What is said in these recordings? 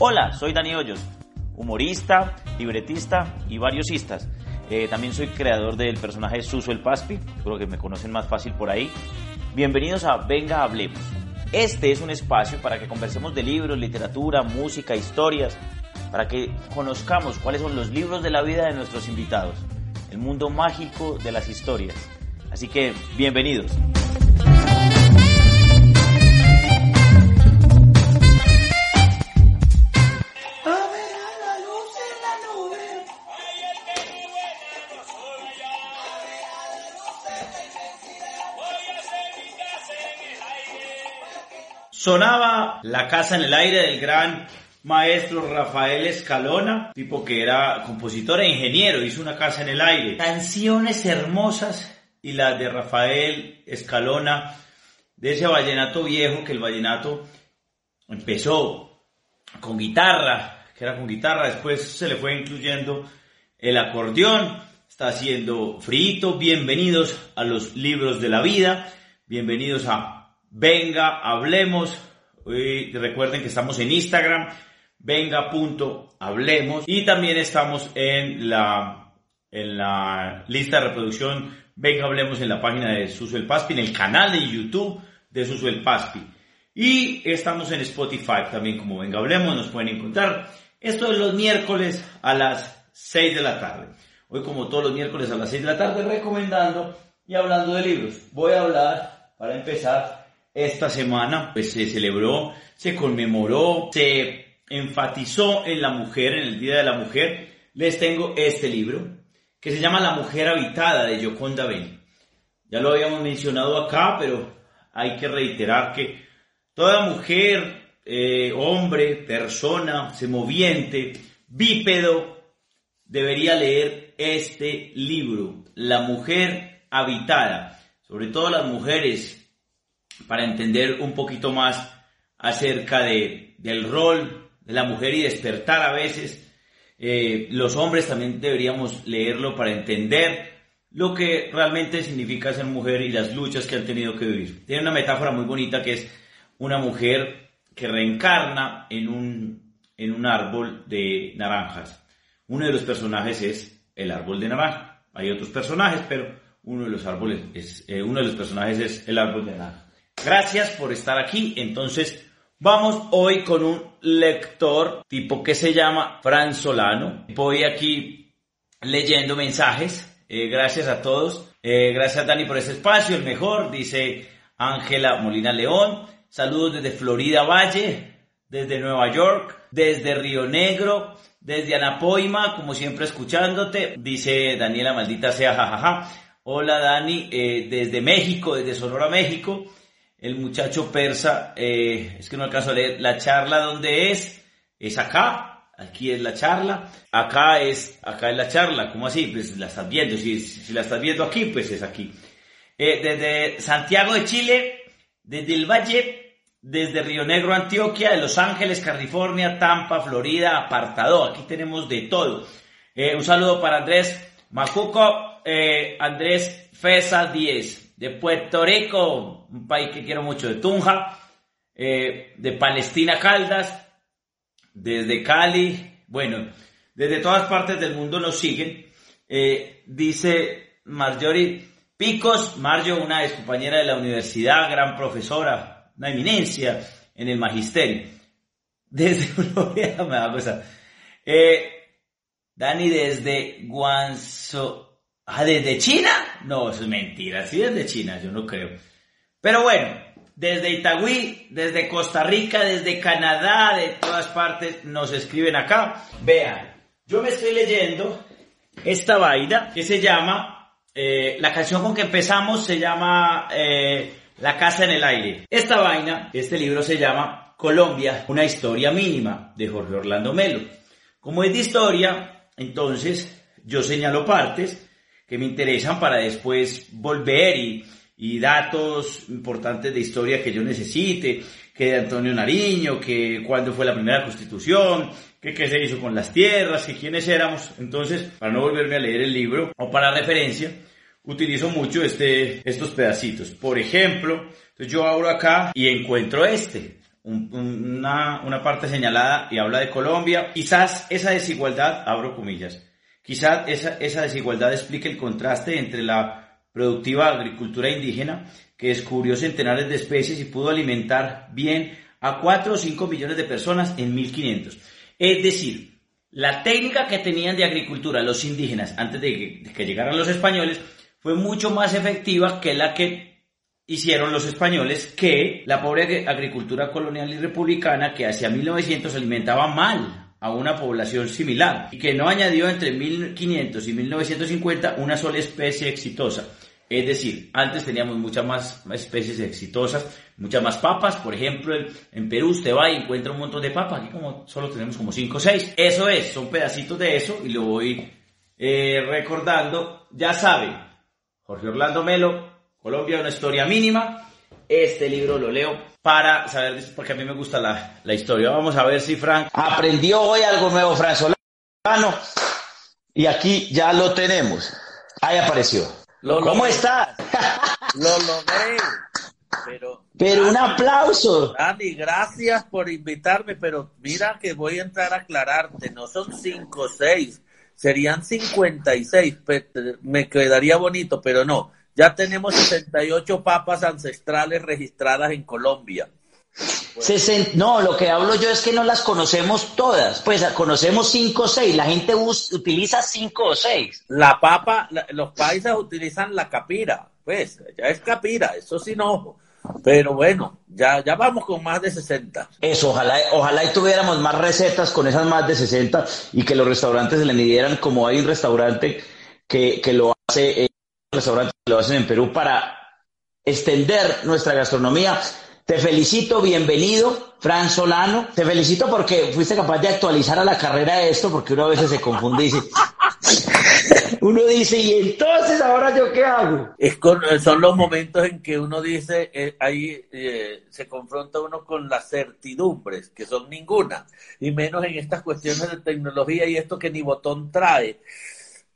Hola, soy Dani Hoyos, humorista, libretista y varios istas. Eh, también soy creador del personaje Suso el Paspi, creo que me conocen más fácil por ahí. Bienvenidos a Venga Hablemos. Este es un espacio para que conversemos de libros, literatura, música, historias, para que conozcamos cuáles son los libros de la vida de nuestros invitados, el mundo mágico de las historias. Así que, bienvenidos. Sonaba La casa en el aire del gran maestro Rafael Escalona, tipo que era compositor e ingeniero, hizo una casa en el aire. Canciones hermosas y las de Rafael Escalona, de ese vallenato viejo, que el vallenato empezó con guitarra, que era con guitarra, después se le fue incluyendo el acordeón, está haciendo frito, bienvenidos a los libros de la vida, bienvenidos a Venga, hablemos. Y recuerden que estamos en Instagram, venga.hablemos. Y también estamos en la, en la lista de reproducción Venga, hablemos en la página de Suso el Paspi, en el canal de YouTube de Suso el Paspi. Y estamos en Spotify también como Venga, hablemos, nos pueden encontrar. Esto es los miércoles a las 6 de la tarde. Hoy como todos los miércoles a las 6 de la tarde recomendando y hablando de libros. Voy a hablar, para empezar, esta semana pues se celebró, se conmemoró, se enfatizó en la mujer, en el Día de la Mujer. Les tengo este libro que se llama La mujer habitada de Yoconda Belli. Ya lo habíamos mencionado acá, pero hay que reiterar que toda mujer, eh, hombre, persona, semoviente, bípedo, debería leer este libro, La mujer habitada. Sobre todo las mujeres para entender un poquito más acerca de, del rol de la mujer y despertar a veces. Eh, los hombres también deberíamos leerlo para entender lo que realmente significa ser mujer y las luchas que han tenido que vivir. Tiene una metáfora muy bonita que es una mujer que reencarna en un, en un árbol de naranjas. Uno de los personajes es el árbol de naranja. Hay otros personajes, pero uno de los árboles es, eh, uno de los personajes es el árbol de naranja. Gracias por estar aquí. Entonces, vamos hoy con un lector tipo que se llama Fran Solano. Voy aquí leyendo mensajes. Eh, gracias a todos. Eh, gracias Dani por este espacio, el mejor, dice Ángela Molina León. Saludos desde Florida Valle, desde Nueva York, desde Río Negro, desde Anapoima, como siempre escuchándote. Dice Daniela Maldita sea, jajaja. Hola Dani, eh, desde México, desde Sonora, México el muchacho persa, eh, es que no alcanzo a leer, la charla donde es, es acá, aquí es la charla, acá es, acá es la charla, ¿cómo así? Pues la estás viendo, si, la estás viendo aquí, pues es aquí. Eh, desde Santiago de Chile, desde el Valle, desde Río Negro, Antioquia, de Los Ángeles, California, Tampa, Florida, apartado, aquí tenemos de todo. Eh, un saludo para Andrés Macuco, Andrés Fesa 10 de Puerto Rico, un país que quiero mucho, de Tunja, eh, de Palestina Caldas, desde Cali, bueno, desde todas partes del mundo nos siguen. Eh, dice Marjorie Picos, Marjo, una ex compañera de la universidad, gran profesora, una eminencia en el magisterio. Desde Florida me va Eh, Dani desde Guangzhou, Ah, ¿desde China? No, eso es mentira. Sí, desde China, yo no creo. Pero bueno, desde Itagüí, desde Costa Rica, desde Canadá, de todas partes nos escriben acá. Vean, yo me estoy leyendo esta vaina que se llama, eh, la canción con que empezamos se llama eh, La casa en el aire. Esta vaina, este libro se llama Colombia, una historia mínima de Jorge Orlando Melo. Como es de historia, entonces yo señalo partes que me interesan para después volver y, y datos importantes de historia que yo necesite, que de Antonio Nariño, que cuándo fue la primera constitución, que qué se hizo con las tierras, que quiénes éramos. Entonces, para no volverme a leer el libro o para referencia, utilizo mucho este, estos pedacitos. Por ejemplo, yo abro acá y encuentro este. una, una parte señalada y habla de Colombia. Quizás esa desigualdad, abro comillas, quizás esa, desigualdad explique el contraste entre la productiva agricultura indígena que descubrió centenares de especies y pudo alimentar bien a 4 o 5 millones de personas en 1500. Es decir, la técnica que tenían de agricultura los indígenas antes de que, llegaran los españoles fue mucho más efectiva que la que hicieron los españoles que la pobre agricultura colonial y republicana que hacia 1900 alimentaba mal a una población similar y que no añadió entre 1500 y 1950 una sola especie exitosa. Es decir, antes teníamos muchas más especies exitosas, muchas más papas. Por ejemplo, en Perú usted va y encuentra un montón de papas. Aquí como solo tenemos como 5 o 6. Eso es, son pedacitos de eso y lo voy eh, recordando. Ya sabe, Jorge Orlando Melo, Colombia, una historia mínima. Este libro lo leo para saber, porque a mí me gusta la, la historia. Vamos a ver si Frank aprendió hoy algo nuevo, Frank Solano. Y aquí ya lo tenemos. Ahí apareció. ¿Cómo estás? Lo logré. Pero, pero un aplauso. Dani, gracias por invitarme, pero mira que voy a entrar a aclararte, no son cinco o seis, serían 56, me quedaría bonito, pero no, ya tenemos 68 papas ancestrales registradas en Colombia no, lo que hablo yo es que no las conocemos todas. Pues conocemos cinco o seis. La gente utiliza cinco o seis. La papa, los países utilizan la capira. Pues ya es capira, eso sin ojo. Pero bueno, ya, ya vamos con más de 60. Eso, ojalá, ojalá y tuviéramos más recetas con esas más de 60 y que los restaurantes se le midieran como hay un restaurante que, que lo hace, eh, restaurantes que lo hacen en Perú para extender nuestra gastronomía te felicito, bienvenido, Fran Solano. Te felicito porque fuiste capaz de actualizar a la carrera de esto, porque uno a veces se confunde y dice, uno dice, ¿y entonces ahora yo qué hago? Es son los momentos en que uno dice, eh, ahí eh, se confronta uno con las certidumbres, que son ninguna, y menos en estas cuestiones de tecnología y esto que ni botón trae.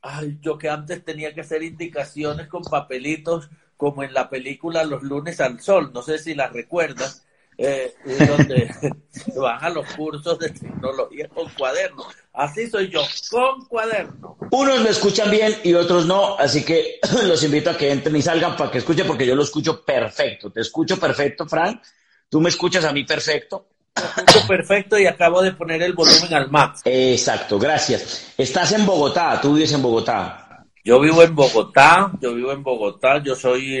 Ay, yo que antes tenía que hacer indicaciones con papelitos como en la película Los lunes al sol, no sé si la recuerdas, eh, donde van a los cursos de tecnología con cuaderno. Así soy yo, con cuaderno. Unos me escuchan bien y otros no, así que los invito a que entren y salgan para que escuchen porque yo lo escucho perfecto. Te escucho perfecto, Frank. Tú me escuchas a mí perfecto. Perfecto y acabo de poner el volumen al max. Exacto, gracias. Estás en Bogotá, tú vives en Bogotá. Yo vivo en Bogotá, yo vivo en Bogotá, yo soy,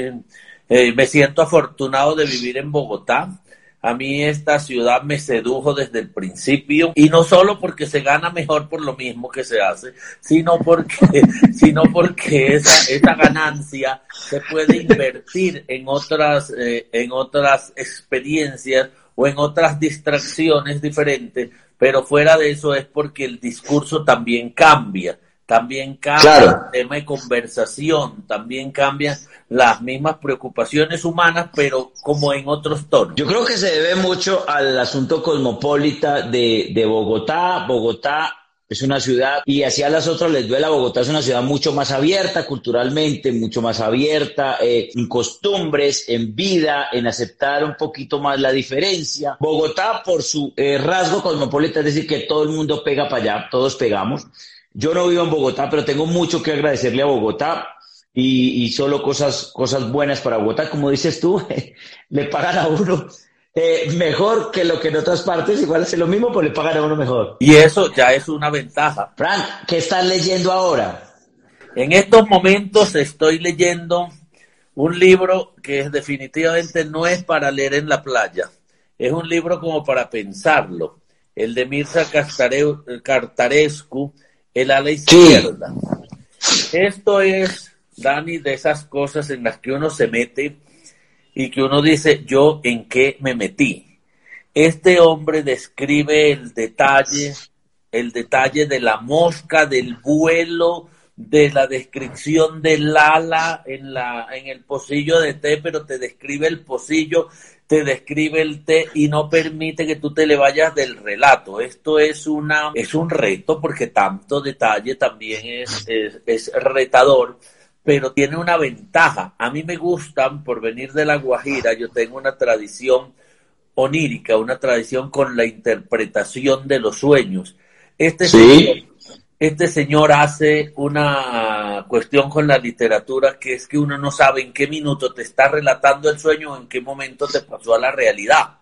eh, me siento afortunado de vivir en Bogotá. A mí esta ciudad me sedujo desde el principio y no solo porque se gana mejor por lo mismo que se hace, sino porque, sino porque esa, esa ganancia se puede invertir en otras, eh, en otras experiencias o en otras distracciones diferentes, pero fuera de eso es porque el discurso también cambia también cambia el tema de conversación, también cambian las mismas preocupaciones humanas, pero como en otros tonos. Yo creo que se debe mucho al asunto cosmopolita de, de Bogotá. Bogotá es una ciudad, y así a las otras les duele, Bogotá es una ciudad mucho más abierta culturalmente, mucho más abierta eh, en costumbres, en vida, en aceptar un poquito más la diferencia. Bogotá, por su eh, rasgo cosmopolita, es decir, que todo el mundo pega para allá, todos pegamos. Yo no vivo en Bogotá, pero tengo mucho que agradecerle a Bogotá y, solo cosas, cosas buenas para Bogotá. Como dices tú, le pagan a uno eh, mejor que lo que en otras partes, igual hace lo mismo, pero le pagan a uno mejor. Y eso ya es una ventaja. Frank, ¿qué estás leyendo ahora? En estos momentos estoy leyendo un libro que definitivamente no es para leer en la playa. Es un libro como para pensarlo. El de Mirza Cartarescu, el ala izquierda. Esto es, Dani, de esas cosas en las que uno se mete y que uno dice, yo en qué me metí. Este hombre describe el detalle, el detalle de la mosca, del vuelo, de la descripción del ala en, la, en el pocillo de té, pero te describe el pocillo, te describe el té y no permite que tú te le vayas del relato. Esto es, una, es un reto porque tanto detalle también es, es, es retador pero tiene una ventaja. A mí me gustan, por venir de la Guajira, yo tengo una tradición onírica, una tradición con la interpretación de los sueños. Este señor este señor hace una cuestión con la literatura que es que uno no sabe en qué minuto te está relatando el sueño o en qué momento te pasó a la realidad.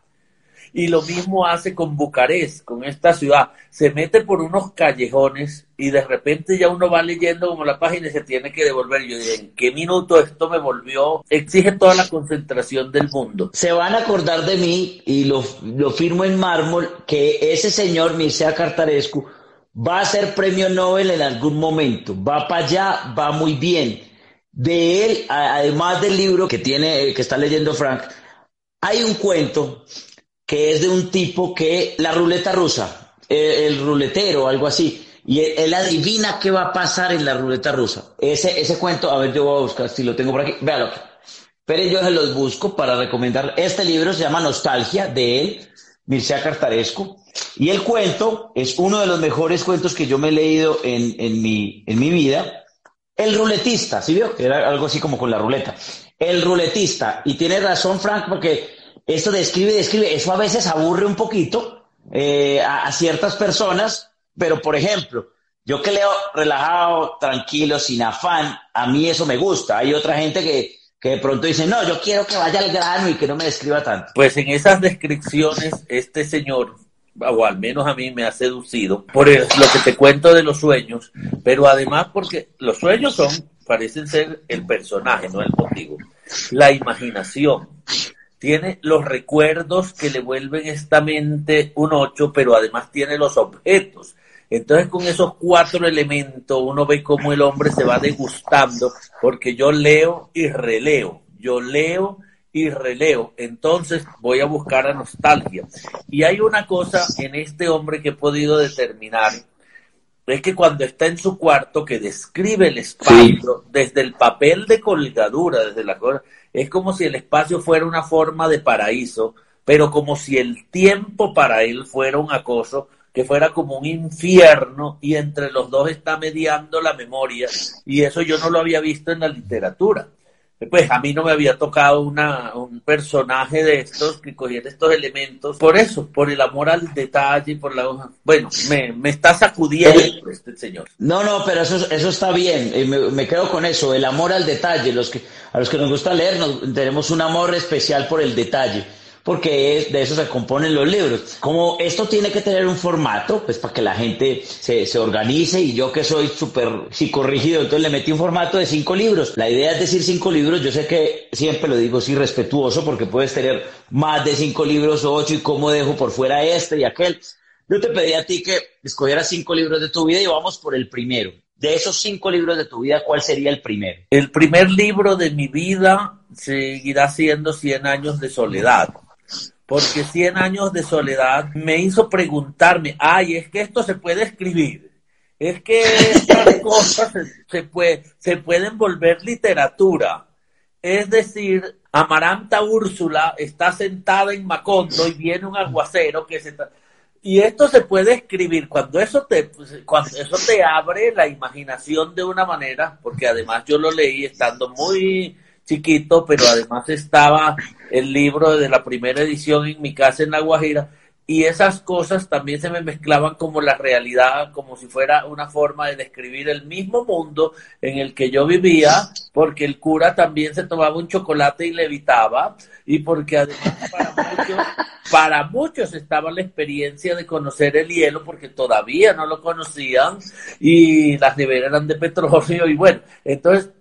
Y lo mismo hace con Bucarest, con esta ciudad. Se mete por unos callejones y de repente ya uno va leyendo como la página y se tiene que devolver. Yo digo, ¿en qué minuto esto me volvió? Exige toda la concentración del mundo. Se van a acordar de mí y lo, lo firmo en mármol que ese señor Mircea Cartarescu va a ser premio Nobel en algún momento, va para allá, va muy bien. De él, además del libro que tiene, que está leyendo Frank, hay un cuento que es de un tipo que, la ruleta rusa, eh, el, ruletero, algo así, y él, adivina qué va a pasar en la ruleta rusa. Ese, ese cuento, a ver, yo voy a buscar si lo tengo por aquí, véalo. Pero yo se los busco para recomendar. Este libro se llama Nostalgia, de él, Mircea Cartarescu. Y el cuento es uno de los mejores cuentos que yo me he leído en, en, mi, en mi vida. El ruletista, ¿sí vio? Era algo así como con la ruleta. El ruletista. Y tiene razón, Frank, porque esto describe, describe. Eso a veces aburre un poquito eh, a, a ciertas personas, pero por ejemplo, yo que leo relajado, tranquilo, sin afán, a mí eso me gusta. Hay otra gente que, que de pronto dice, no, yo quiero que vaya al grano y que no me describa tanto. Pues en esas descripciones, este señor o al menos a mí me ha seducido, por lo que te cuento de los sueños, pero además porque los sueños son, parecen ser el personaje, no el motivo. La imaginación tiene los recuerdos que le vuelven esta mente un ocho, pero además tiene los objetos. Entonces con esos cuatro elementos uno ve cómo el hombre se va degustando, porque yo leo y releo, yo leo y releo. Entonces voy a buscar a nostalgia. Y hay una cosa en este hombre que he podido determinar, es que cuando está en su cuarto, que describe el espacio desde el papel de colgadura, desde la cosa, es como si el espacio fuera una forma de paraíso, pero como si el tiempo para él fuera un acoso, que fuera como un infierno y entre los dos está mediando la memoria y eso yo no lo había visto en la literatura pues a mí no me había tocado una, un personaje de estos que cogiera estos elementos por eso, por el amor al detalle, por la bueno, me, me está sacudiendo este señor. No, no, pero eso, eso está bien, eh, me, me, quedo con eso, el amor al detalle, los que, a los que nos gusta leer tenemos un amor especial por el detalle porque es, de eso se componen los libros. Como esto tiene que tener un formato, pues para que la gente se, se organice y yo que soy súper psicorrígido, entonces le metí un formato de cinco libros. La idea es decir cinco libros, yo sé que siempre lo digo así respetuoso porque puedes tener más de cinco libros o ocho y cómo dejo por fuera este y aquel. Yo te pedí a ti que escogieras cinco libros de tu vida y vamos por el primero. De esos cinco libros de tu vida, ¿cuál sería el primero? El primer libro de mi vida seguirá siendo Cien años de soledad porque 100 años de soledad me hizo preguntarme, ay, es que esto se puede escribir, es que estas cosas se, puede, se pueden volver literatura. Es decir, Amaranta Úrsula está sentada en Macondo y viene un aguacero que se... Y esto se puede escribir cuando eso te pues, cuando eso te abre la imaginación de una manera, porque además yo lo leí estando muy chiquito, pero además estaba el libro de la primera edición en mi casa en La Guajira y esas cosas también se me mezclaban como la realidad, como si fuera una forma de describir el mismo mundo en el que yo vivía, porque el cura también se tomaba un chocolate y le evitaba, y porque además para muchos, para muchos estaba la experiencia de conocer el hielo, porque todavía no lo conocían, y las neveras eran de petróleo, y bueno, entonces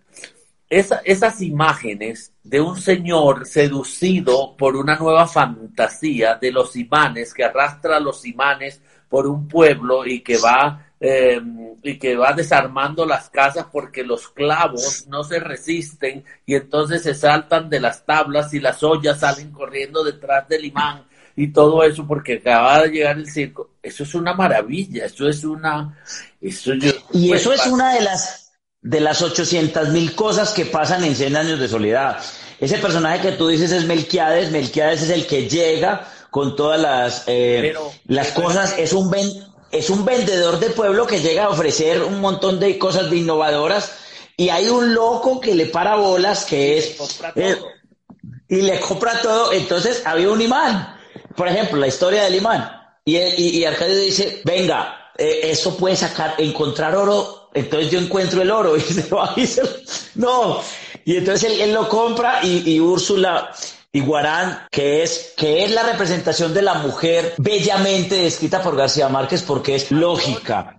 esas imágenes de un señor seducido por una nueva fantasía de los imanes, que arrastra los imanes por un pueblo y que va eh, y que va desarmando las casas porque los clavos no se resisten y entonces se saltan de las tablas y las ollas salen corriendo detrás del imán y todo eso porque acaba de llegar el circo. Eso es una maravilla, eso es una... Eso y eso es una de las, de las 800 mil cosas que pasan en 100 años de soledad. Ese personaje que tú dices es Melquiades, Melquiades es el que llega con todas las, eh, las cosas, es un, es un vendedor de pueblo que llega a ofrecer un montón de cosas de innovadoras y hay un loco que le para bolas que es... Eh, y le compra todo, entonces había un imán. Por ejemplo, la historia del imán. Y, y, Arcadio dice, venga, eh, eso puede sacar, encontrar oro, entonces yo encuentro el oro. Y se va y se, no. Y entonces él, lo compra y, y Úrsula y Guarán, que es, que es la representación de la mujer bellamente descrita por García Márquez porque es lógica.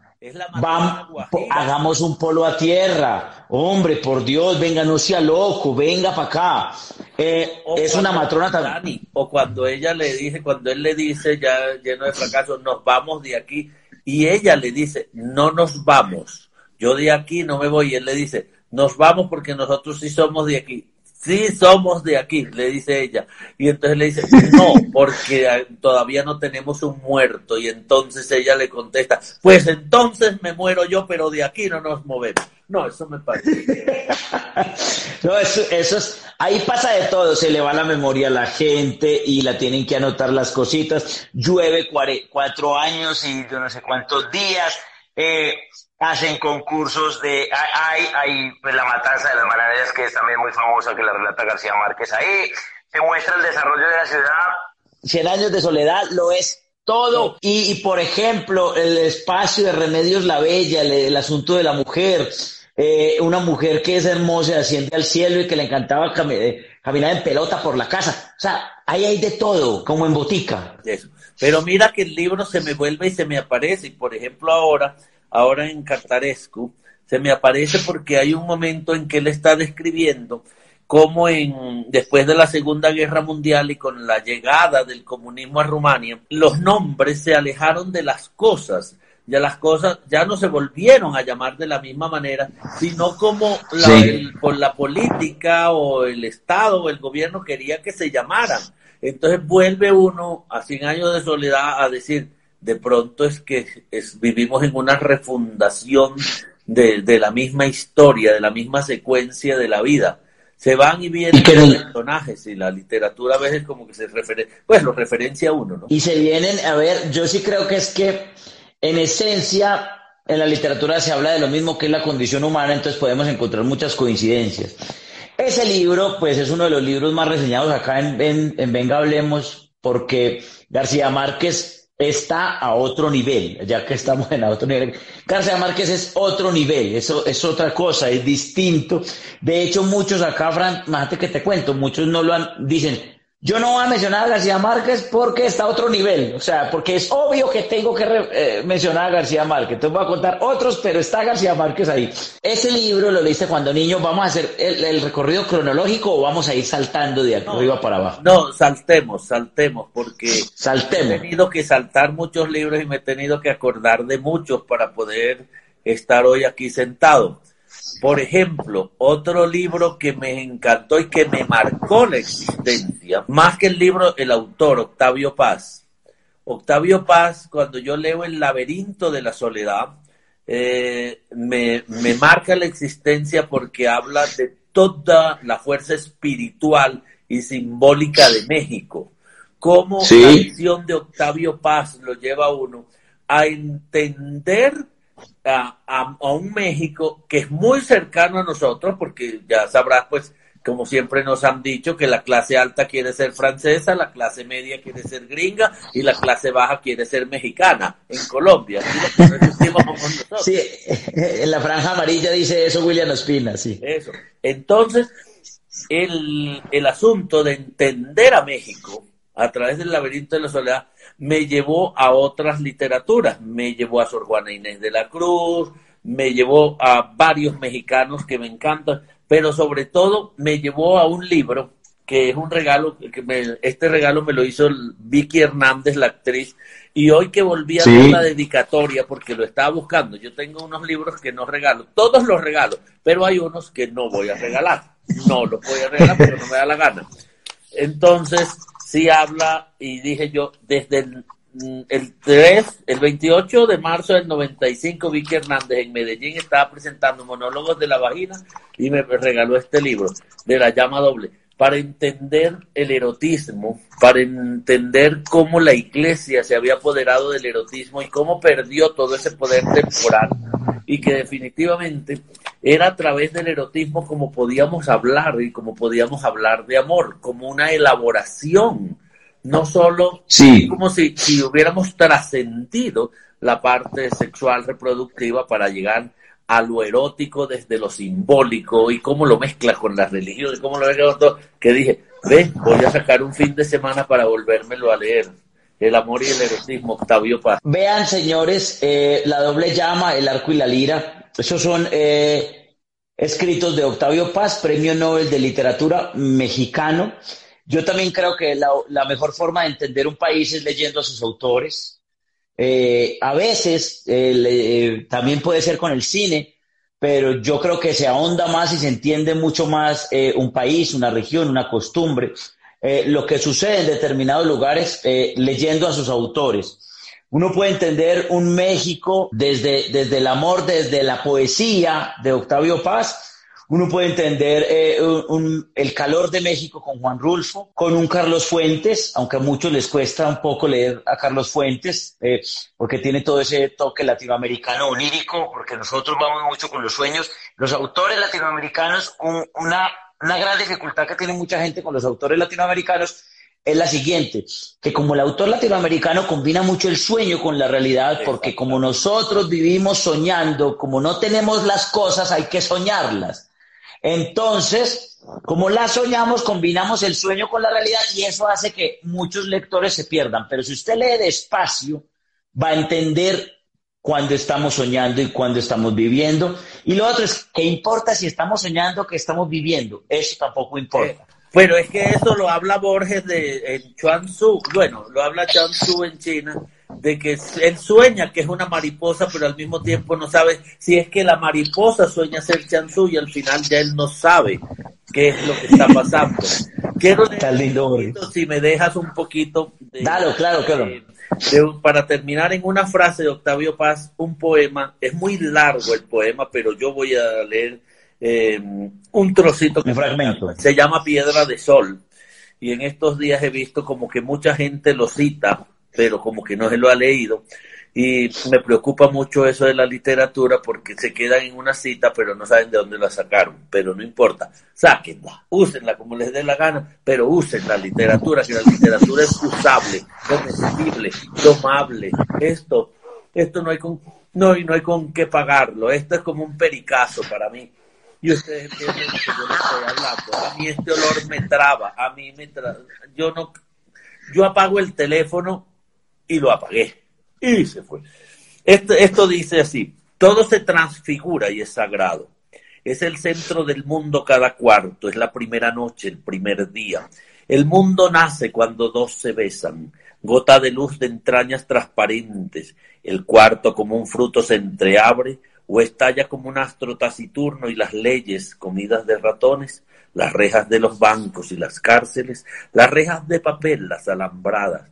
Vamos, hagamos un polo a tierra. Hombre, por Dios, venga, no sea loco, venga para acá. Eh, es una matrona también. O cuando ella le dice, cuando él le dice, ya lleno de fracaso, nos vamos de aquí. Y ella le dice, no nos vamos. Yo de aquí no me voy. Y él le dice, nos vamos porque nosotros sí somos de aquí sí somos de aquí, le dice ella. Y entonces le dice, no, porque todavía no tenemos un muerto. Y entonces ella le contesta, pues entonces me muero yo, pero de aquí no nos movemos. No, eso me parece. no, eso, eso es, ahí pasa de todo, se le va la memoria a la gente y la tienen que anotar las cositas. Llueve cuatro años y yo no sé cuántos días. Eh, hacen concursos de hay, hay pues la matanza de las maravillas que es también muy famosa que la relata García Márquez. Ahí se muestra el desarrollo de la ciudad. Cien años de soledad lo es todo. Y, por ejemplo el espacio de Remedios la Bella el, asunto de la mujer. Eh, una mujer que es hermosa asciende al cielo y que le encantaba eh, caminar en pelota por la casa. O sea ahí hay de todo como en botica. Eso. pero mira que el libro se me vuelve y se me aparece. Y por ejemplo ahora ahora en Cartarescu, se me aparece porque hay un momento en que él está describiendo cómo en, después de la Segunda Guerra Mundial y con la llegada del comunismo a Rumania, los nombres se alejaron de las cosas. Ya las cosas ya no se volvieron a llamar de la misma manera, sino como por la política o el Estado o el gobierno quería que se llamaran. Entonces vuelve uno a 100 años de soledad a decir, de pronto es que vivimos en una refundación de, la misma historia, de la misma secuencia de la vida. Se van y vienen los personajes y la literatura a veces como que se refiere, pues lo referencia a uno, ¿no? Y se vienen, a ver, yo sí creo que es que en esencia en la literatura se habla de lo mismo que es la condición humana, entonces podemos encontrar muchas coincidencias. Ese libro, pues es uno de los libros más reseñados acá en, en Venga Hablemos, porque García Márquez está a otro nivel, ya que estamos en otro nivel. García Márquez es otro nivel, eso es otra cosa, es distinto. De hecho, muchos acá, Fran, fíjate que te cuento, muchos no lo han, dicen, yo no voy a mencionar a García Márquez porque está a otro nivel, o sea, porque es obvio que tengo que eh, mencionar a García Márquez. Entonces voy a contar otros, pero está García Márquez ahí. Ese libro lo leíste cuando niño. ¿Vamos a hacer el, recorrido cronológico o vamos a ir saltando de arriba para abajo? No, saltemos, saltemos, porque saltemos. he tenido que saltar muchos libros y me he tenido que acordar de muchos para poder estar hoy aquí sentado. Por ejemplo, otro libro que me encantó y que me marcó la existencia, más que el libro, el autor, Octavio Paz. Octavio Paz, cuando yo leo El laberinto de la soledad, eh, me, marca la existencia porque habla de toda la fuerza espiritual y simbólica de México. Cómo la visión de Octavio Paz lo lleva a uno a entender a, un México que es muy cercano a nosotros, porque ya sabrás, pues, como siempre nos han dicho, que la clase alta quiere ser francesa, la clase media quiere ser gringa y la clase baja quiere ser mexicana en Colombia. Sí, en la franja amarilla dice eso William Ospina, sí. Eso. Entonces, el, el asunto de entender a México a través del laberinto de la soledad me llevó a otras literaturas, me llevó a Sor Juana Inés de la Cruz, me llevó a varios mexicanos que me encantan, pero sobre todo me llevó a un libro que es un regalo, que este regalo me lo hizo Vicky Hernández, la actriz, y hoy que volví a hacer la dedicatoria, porque lo estaba buscando, yo tengo unos libros que no regalo, todos los regalo, pero hay unos que no voy a regalar, no los voy a regalar porque no me da la gana. Entonces, sí habla, y dije yo, desde el, mm, el 3, el 28 de marzo del 95, Vicky Hernández en Medellín estaba presentando monólogos de la vagina y me regaló este libro de la llama doble. Para entender el erotismo, para entender cómo la iglesia se había apoderado del erotismo y cómo perdió todo ese poder temporal y que definitivamente era a través del erotismo como podíamos hablar y como podíamos hablar de amor, como una elaboración, no solo como si, si hubiéramos trascendido la parte sexual reproductiva para llegar a lo erótico desde lo simbólico y cómo lo mezcla con la religión y cómo lo mezcla con todo, que dije, ve, voy a sacar un fin de semana para volvérmelo a leer. El amor y el erotismo, Octavio Paz. Vean, señores, eh, La doble llama, El arco y la lira. Esos son eh, escritos de Octavio Paz, Premio Nobel de Literatura mexicano. Yo también creo que la, mejor forma de entender un país es leyendo a sus autores. Eh, a veces también puede ser con el cine, pero yo creo que se ahonda más y se entiende mucho más un país, una región, una costumbre, lo que sucede en determinados lugares leyendo a sus autores. Uno puede entender un México desde, desde el amor, desde la poesía de Octavio Paz, uno puede entender eh, el calor de México con Juan Rulfo, con un Carlos Fuentes, aunque a muchos les cuesta un poco leer a Carlos Fuentes, eh, porque tiene todo ese toque latinoamericano onírico, porque nosotros vamos mucho con los sueños. Los autores latinoamericanos, una, una gran dificultad que tiene mucha gente con los autores latinoamericanos es la siguiente, que como el autor latinoamericano combina mucho el sueño con la realidad, porque como nosotros vivimos soñando, como no tenemos las cosas, hay que soñarlas. Entonces, como la soñamos, combinamos el sueño con la realidad y eso hace que muchos lectores se pierdan. Pero si usted lee despacio, va a entender cuándo estamos soñando y cuándo estamos viviendo. Y lo otro es, ¿qué importa si estamos soñando que estamos viviendo? Eso tampoco importa. bueno, es que eso lo habla Borges de en Chuanzu, bueno, lo habla Chuanzu en China de que él sueña que es una mariposa, pero al mismo tiempo no sabe si es que la mariposa sueña ser Chansu y al final ya él no sabe qué es lo que está pasando. Quiero leer si me dejas un poquito de, claro, claro, para terminar en una frase de Octavio Paz, un poema, es muy largo el poema, pero yo voy a leer eh, un trocito que fragmento. se llama Piedra de Sol. Y en estos días he visto como que mucha gente lo cita pero como que no se lo ha leído. Y me preocupa mucho eso de la literatura porque se quedan en una cita pero no saben de dónde la sacaron. Pero no importa, sáquenla, úsenla como les dé la gana, pero usen la literatura, que la literatura es usable, comestible, tomable. Esto, esto no hay con, no, no hay con qué pagarlo. Esto es como un pericazo para mí. Y ustedes entienden que yo les estoy hablando. A mí este olor me traba, a mí me traba. Yo no, yo apago el teléfono y lo apagué. Y se fue. Esto, dice así, todo se transfigura y es sagrado. Es el centro del mundo cada cuarto, es la primera noche, el primer día. El mundo nace cuando dos se besan, gota de luz de entrañas transparentes. El cuarto como un fruto se entreabre o estalla como un astro taciturno y las leyes, comidas de ratones, las rejas de los bancos y las cárceles, las rejas de papel, las alambradas,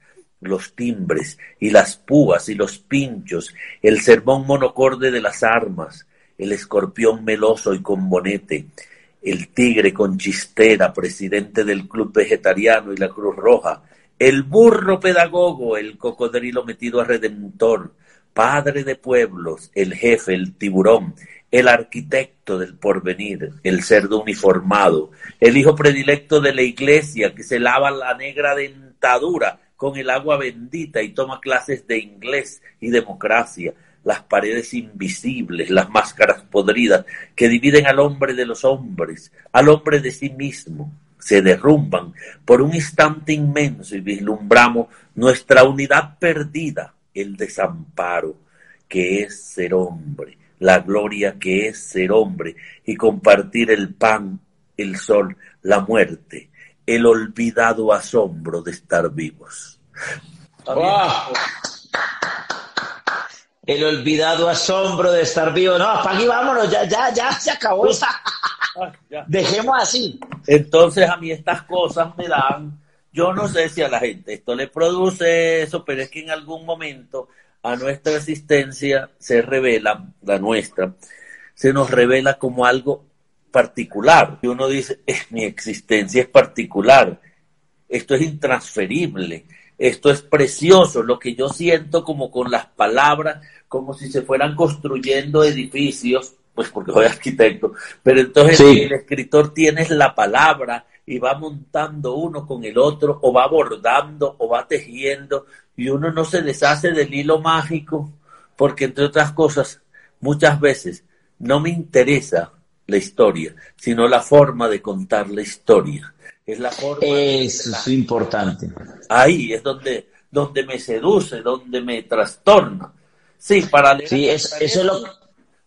los timbres y las púas y los pinchos, el sermón monocorde de las armas, el escorpión meloso y con bonete, el tigre con chistera, presidente del club vegetariano y la Cruz Roja, el burro pedagogo, el cocodrilo metido a redentor, padre de pueblos, el jefe, el tiburón, el arquitecto del porvenir, el cerdo uniformado, el hijo predilecto de la iglesia que se lava la negra dentadura con el agua bendita y toma clases de inglés y democracia, las paredes invisibles, las máscaras podridas que dividen al hombre de los hombres, al hombre de sí mismo, se derrumban. Por un instante inmenso y vislumbramos nuestra unidad perdida, el desamparo, que es ser hombre, la gloria que es ser hombre y compartir el pan, el sol, la muerte, el olvidado asombro de estar vivos. El olvidado asombro de estar vivo. No, para aquí vámonos, ya, ya, ya, se acabó. Dejemos así. Entonces a mí estas cosas me dan, Yo no sé si a la gente esto le produce eso, pero es que en algún momento a nuestra existencia se revela, la nuestra, se nos revela como algo particular. Y uno dice, mi existencia es particular, esto es intransferible, esto es precioso, lo que yo siento como con las palabras, como si se fueran construyendo edificios, pues porque soy arquitecto, pero entonces el escritor tiene la palabra y va montando uno con el otro, o va bordando, o va tejiendo, y uno no se deshace del hilo mágico, porque entre otras cosas, muchas veces no me interesa la historia, sino la forma de contar la historia. Es la forma. Eso es importante. Ahí es donde, donde me seduce, donde me trastorna. Sí, para leer, sí, eso, es lo...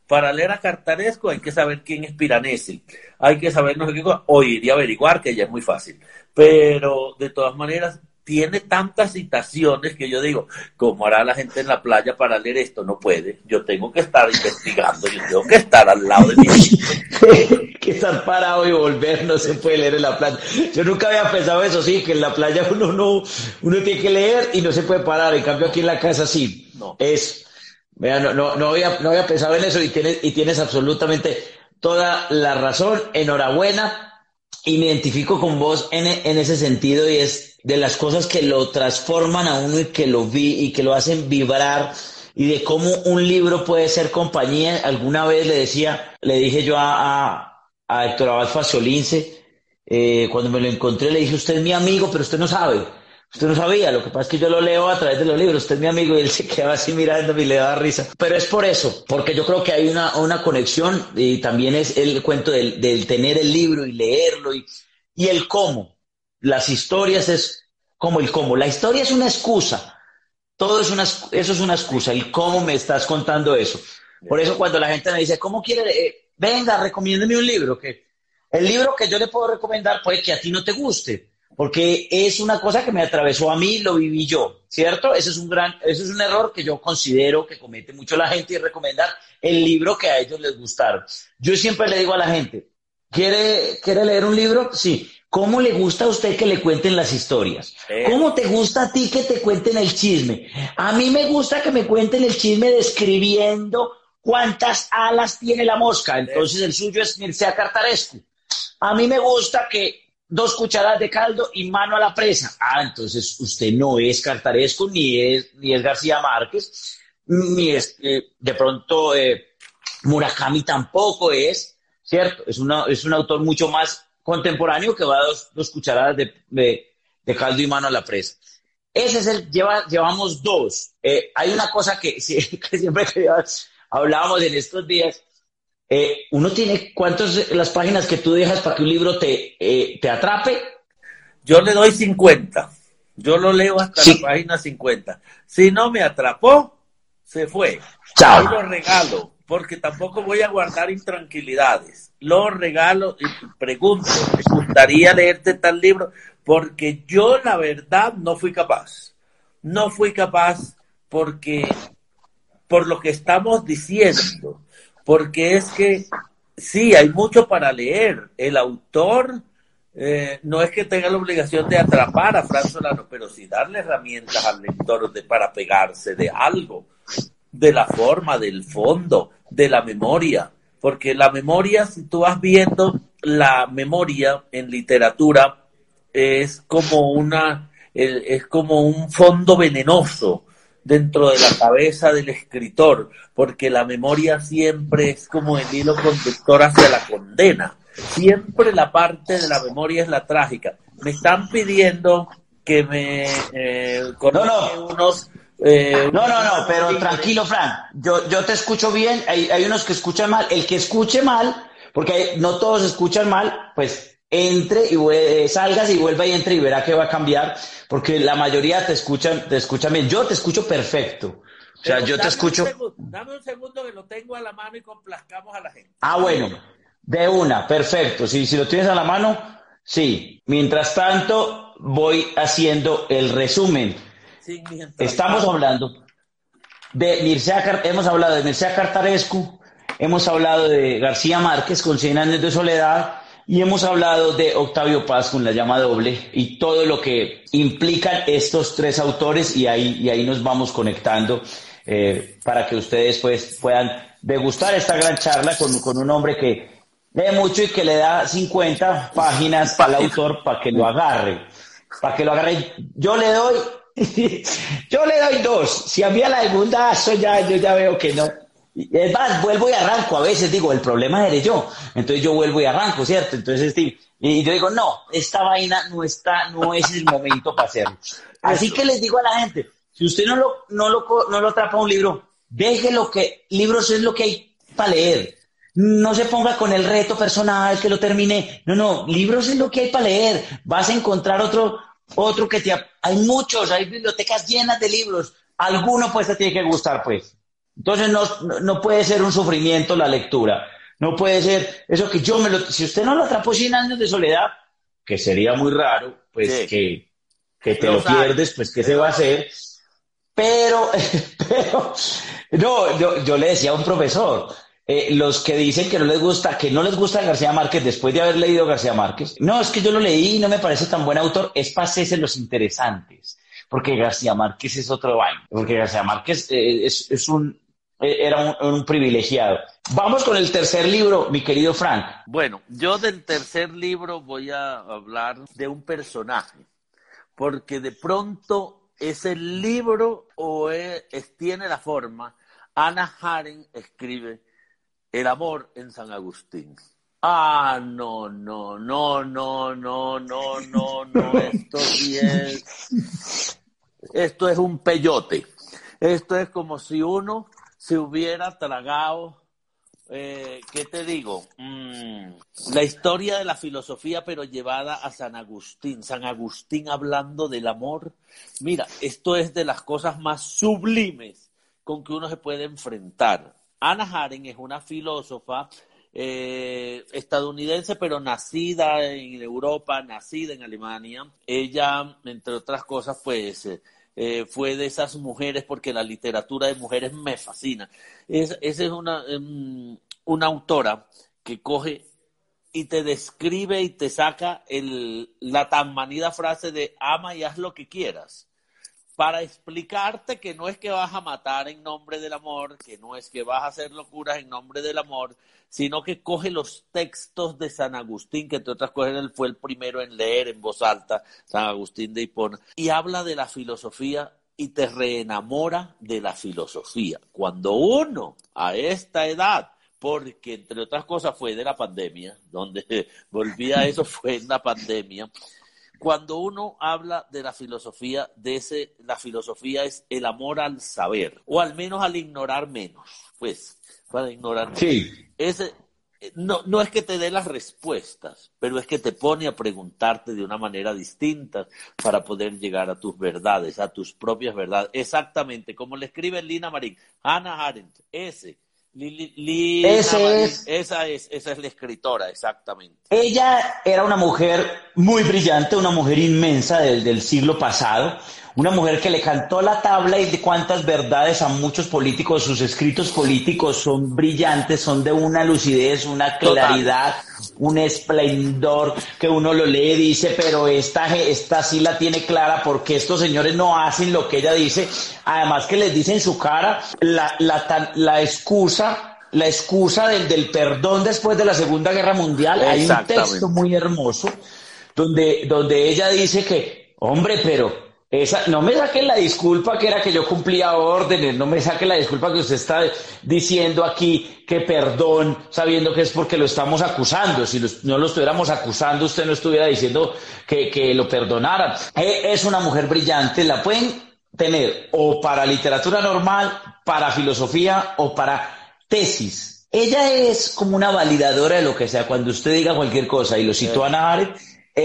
para leer a Cartaresco hay que saber quién es Piranesi. Hay que saber no sé qué cosa, o ir y averiguar, que ya es muy fácil. Pero de todas maneras, tiene tantas citaciones que yo digo, ¿cómo hará la gente en la playa para leer esto? No puede. Yo tengo que estar investigando, yo tengo que estar al lado de mí. que estar parado y volver no se puede leer en la playa. Yo nunca había pensado eso, sí, que en la playa uno no, uno tiene que leer y no se puede parar. En cambio aquí en la casa sí. No. Es, vea, no, no, no, había, no había pensado en eso y tienes, y tienes absolutamente toda la razón. Enhorabuena. Y me identifico con vos en, en ese sentido y es de las cosas que lo transforman a uno y que lo vi y que lo hacen vibrar y de cómo un libro puede ser compañía. Alguna vez le decía, le dije yo a, a, Héctor Abad Faciolince, eh, cuando me lo encontré, le dije, usted es mi amigo, pero usted no sabe. Usted no sabía, lo que pasa es que yo lo leo a través de los libros, usted es mi amigo y él se queda así mirándome y le da risa. Pero es por eso, porque yo creo que hay una, una conexión y también es el cuento del, del tener el libro y leerlo y, y el cómo las historias es como el cómo. La historia es una excusa. Todo es una, eso es una excusa. ¿Y cómo me estás contando eso? Por eso cuando la gente me dice, ¿cómo quiere? Eh, venga, recomiéndeme un libro. Que el libro que yo le puedo recomendar puede que a ti no te guste, porque es una cosa que me atravesó a mí, lo viví yo, ¿cierto? Ese es un gran, ese es un error que yo considero que comete mucho la gente y recomendar el libro que a ellos les gustaron. Yo siempre le digo a la gente, ¿quiere, ¿quiere leer un libro? Sí. ¿Cómo le gusta a usted que le cuenten las historias? ¿Cómo te gusta a ti que te cuenten el chisme? A mí me gusta que me cuenten el chisme describiendo cuántas alas tiene la mosca. Entonces el suyo es Mircea Cartarescu. A mí me gusta que dos cucharadas de caldo y mano a la presa. Ah, entonces usted no es Cartarescu ni es, ni es García Márquez, ni es eh, de pronto eh, Murakami tampoco es, ¿cierto? Es, una, es un autor mucho más contemporáneo que va a dos, dos cucharadas de, de, caldo y mano a la presa. Ese es el, lleva, llevamos dos. Eh, hay una cosa que, siempre que hablábamos en estos días, eh, uno tiene, ¿cuántas las páginas que tú dejas para que un libro te, eh, te atrape? Yo le doy 50. Yo lo leo hasta la página 50. Si no me atrapó, se fue. Chao. lo regalo porque tampoco voy a guardar intranquilidades. Lo regalo y pregunto, ¿me gustaría leerte tal libro? Porque yo la verdad no fui capaz. No fui capaz porque, por lo que estamos diciendo, porque es que sí, hay mucho para leer. El autor eh, no es que tenga la obligación de atrapar a Fran Solano, pero sí darle herramientas al lector de, para pegarse de algo, de la forma, del fondo, de la memoria, porque la memoria, si tú vas viendo la memoria en literatura, es como una, es como un fondo venenoso dentro de la cabeza del escritor, porque la memoria siempre es como el hilo conductor hacia la condena. Siempre la parte de la memoria es la trágica. Me están pidiendo que me eh, unos eh, no, no, no, pero tranquilo, Fran. Yo, yo te escucho bien. Hay, hay unos que escuchan mal. El que escuche mal, porque no todos escuchan mal, pues entre y eh, salgas y vuelva y entre y verá que va a cambiar, porque la mayoría te escuchan, te escuchan bien. Yo te escucho perfecto. O sea, yo te escucho. dame un segundo que lo tengo a la mano y complazcamos a la gente. Ah, bueno, de una, perfecto. Si, si lo tienes a la mano, sí. Mientras tanto, voy haciendo el resumen Estamos hablando de Mircea, hemos hablado de Mircea Cartarescu, hemos hablado de García Márquez con Cien años de soledad, y hemos hablado de Octavio Paz con la llama doble y todo lo que implican estos tres autores y ahí, y ahí nos vamos conectando eh, para que ustedes pues puedan degustar esta gran charla con, con un hombre que lee mucho y que le da 50 páginas al autor para que lo agarre, para que lo agarre. Yo le doy, yo le doy dos. Si había la segunda, eso ya, yo ya veo que no. Es más, vuelvo y arranco. A veces digo, el problema eres yo. Entonces yo vuelvo y arranco, ¿cierto? Entonces, y yo digo, no, esta vaina no está, no es el momento para hacerlo. Así que les digo a la gente, si usted no lo, no lo, no lo atrapa un libro, deje lo que, libros es lo que hay para leer. No se ponga con el reto personal que lo termine. No, no, libros es lo que hay para leer. Vas a encontrar otro, otro que te... Hay muchos, hay bibliotecas llenas de libros. Alguno pues te tiene que gustar, pues. Entonces no, no puede ser un sufrimiento la lectura. No puede ser eso que yo me lo... Si usted no lo atrapó 100 años de soledad, que sería muy raro, pues que, que te lo pierdes, pues ¿qué se va a hacer? Pero, pero, no, yo, yo le decía a un profesor, eh, los que dicen que no les gusta, que no les gusta García Márquez después de haber leído García Márquez, no, es que yo lo leí y no me parece tan buen autor, es pases los interesantes, porque García Márquez es otro baño, porque García Márquez eh, es, es, un, eh, era un, privilegiado. Vamos con el tercer libro, mi querido Frank. Bueno, yo del tercer libro voy a hablar de un personaje, porque de pronto ese libro o tiene la forma, Ana Haren escribe El amor en San Agustín. Ah, no, no, no, no, no, no, no, no, esto sí es, esto es un peyote. Esto es como si uno se hubiera tragado, eh, ¿qué te digo? Mm, la historia de la filosofía, pero llevada a San Agustín. San Agustín hablando del amor. Mira, esto es de las cosas más sublimes con que uno se puede enfrentar. Ana Haren es una filósofa eh, estadounidense, pero nacida en Europa, nacida en Alemania. Ella, entre otras cosas, pues eh, fue de esas mujeres, porque la literatura de mujeres me fascina. Es, esa es una, em, una autora que coge y te describe y te saca el, la tan manida frase de ama y haz lo que quieras para explicarte que no es que vas a matar en nombre del amor, que no es que vas a hacer locuras en nombre del amor, sino que coge los textos de San Agustín, que entre otras cosas él fue el primero en leer en voz alta, San Agustín de Hipona, y habla de la filosofía y te reenamora de la filosofía. Cuando uno a esta edad porque entre otras cosas fue de la pandemia, donde volví a eso fue en la pandemia, cuando uno habla de la filosofía, de ese, la filosofía es el amor al saber, o al menos al ignorar menos, pues, para ignorar menos. Sí. Ese, no, no es que te dé las respuestas, pero es que te pone a preguntarte de una manera distinta para poder llegar a tus verdades, a tus propias verdades. Exactamente, como le escribe Lina Marín, Hannah Arendt, ese esa es, esa es la escritora, exactamente. Ella era una mujer muy brillante, una mujer inmensa del, del siglo pasado, una mujer que le cantó la tabla y de cuántas verdades a muchos políticos, sus escritos políticos son brillantes, son de una lucidez, una claridad, un esplendor que uno lo lee y dice, pero esta, esta sí la tiene clara porque estos señores no hacen lo que ella dice, además que les dice en su cara la, la, la excusa la excusa del, del, perdón después de la Segunda Guerra Mundial. Hay un texto muy hermoso donde, donde ella dice que, hombre, pero esa, no me saquen la disculpa que era que yo cumplía órdenes, no me saquen la disculpa que usted está diciendo aquí que perdón, sabiendo que es porque lo estamos acusando. Si no lo estuviéramos acusando, usted no estuviera diciendo que, que lo perdonaran. E, es una mujer brillante, la pueden tener o para literatura normal, para filosofía o para tesis. Ella es como una validadora de lo que sea. Cuando usted diga cualquier cosa y lo citó a Naharet,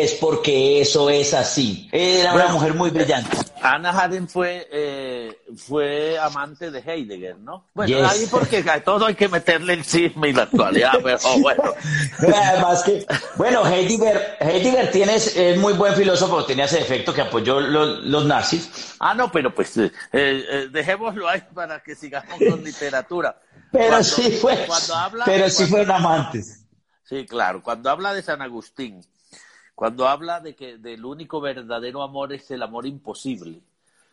es porque eso es así. Era una mujer muy brillante. Ana Haren fue, eh, fue amante de Heidegger, ¿no? Bueno, ahí porque a todo hay que meterle el chisme y la actualidad, pero bueno. Además que, bueno, Heidegger, Heidegger tiene, es muy buen filósofo, tenía ese efecto que apoyó los, nazis. Ah, no, pero pues eh, eh, dejémoslo ahí para que sigamos con literatura. Pero sí fue, pero sí fueron amantes Sí, claro. Cuando habla de San Agustín, cuando habla de que del único verdadero amor es el amor imposible,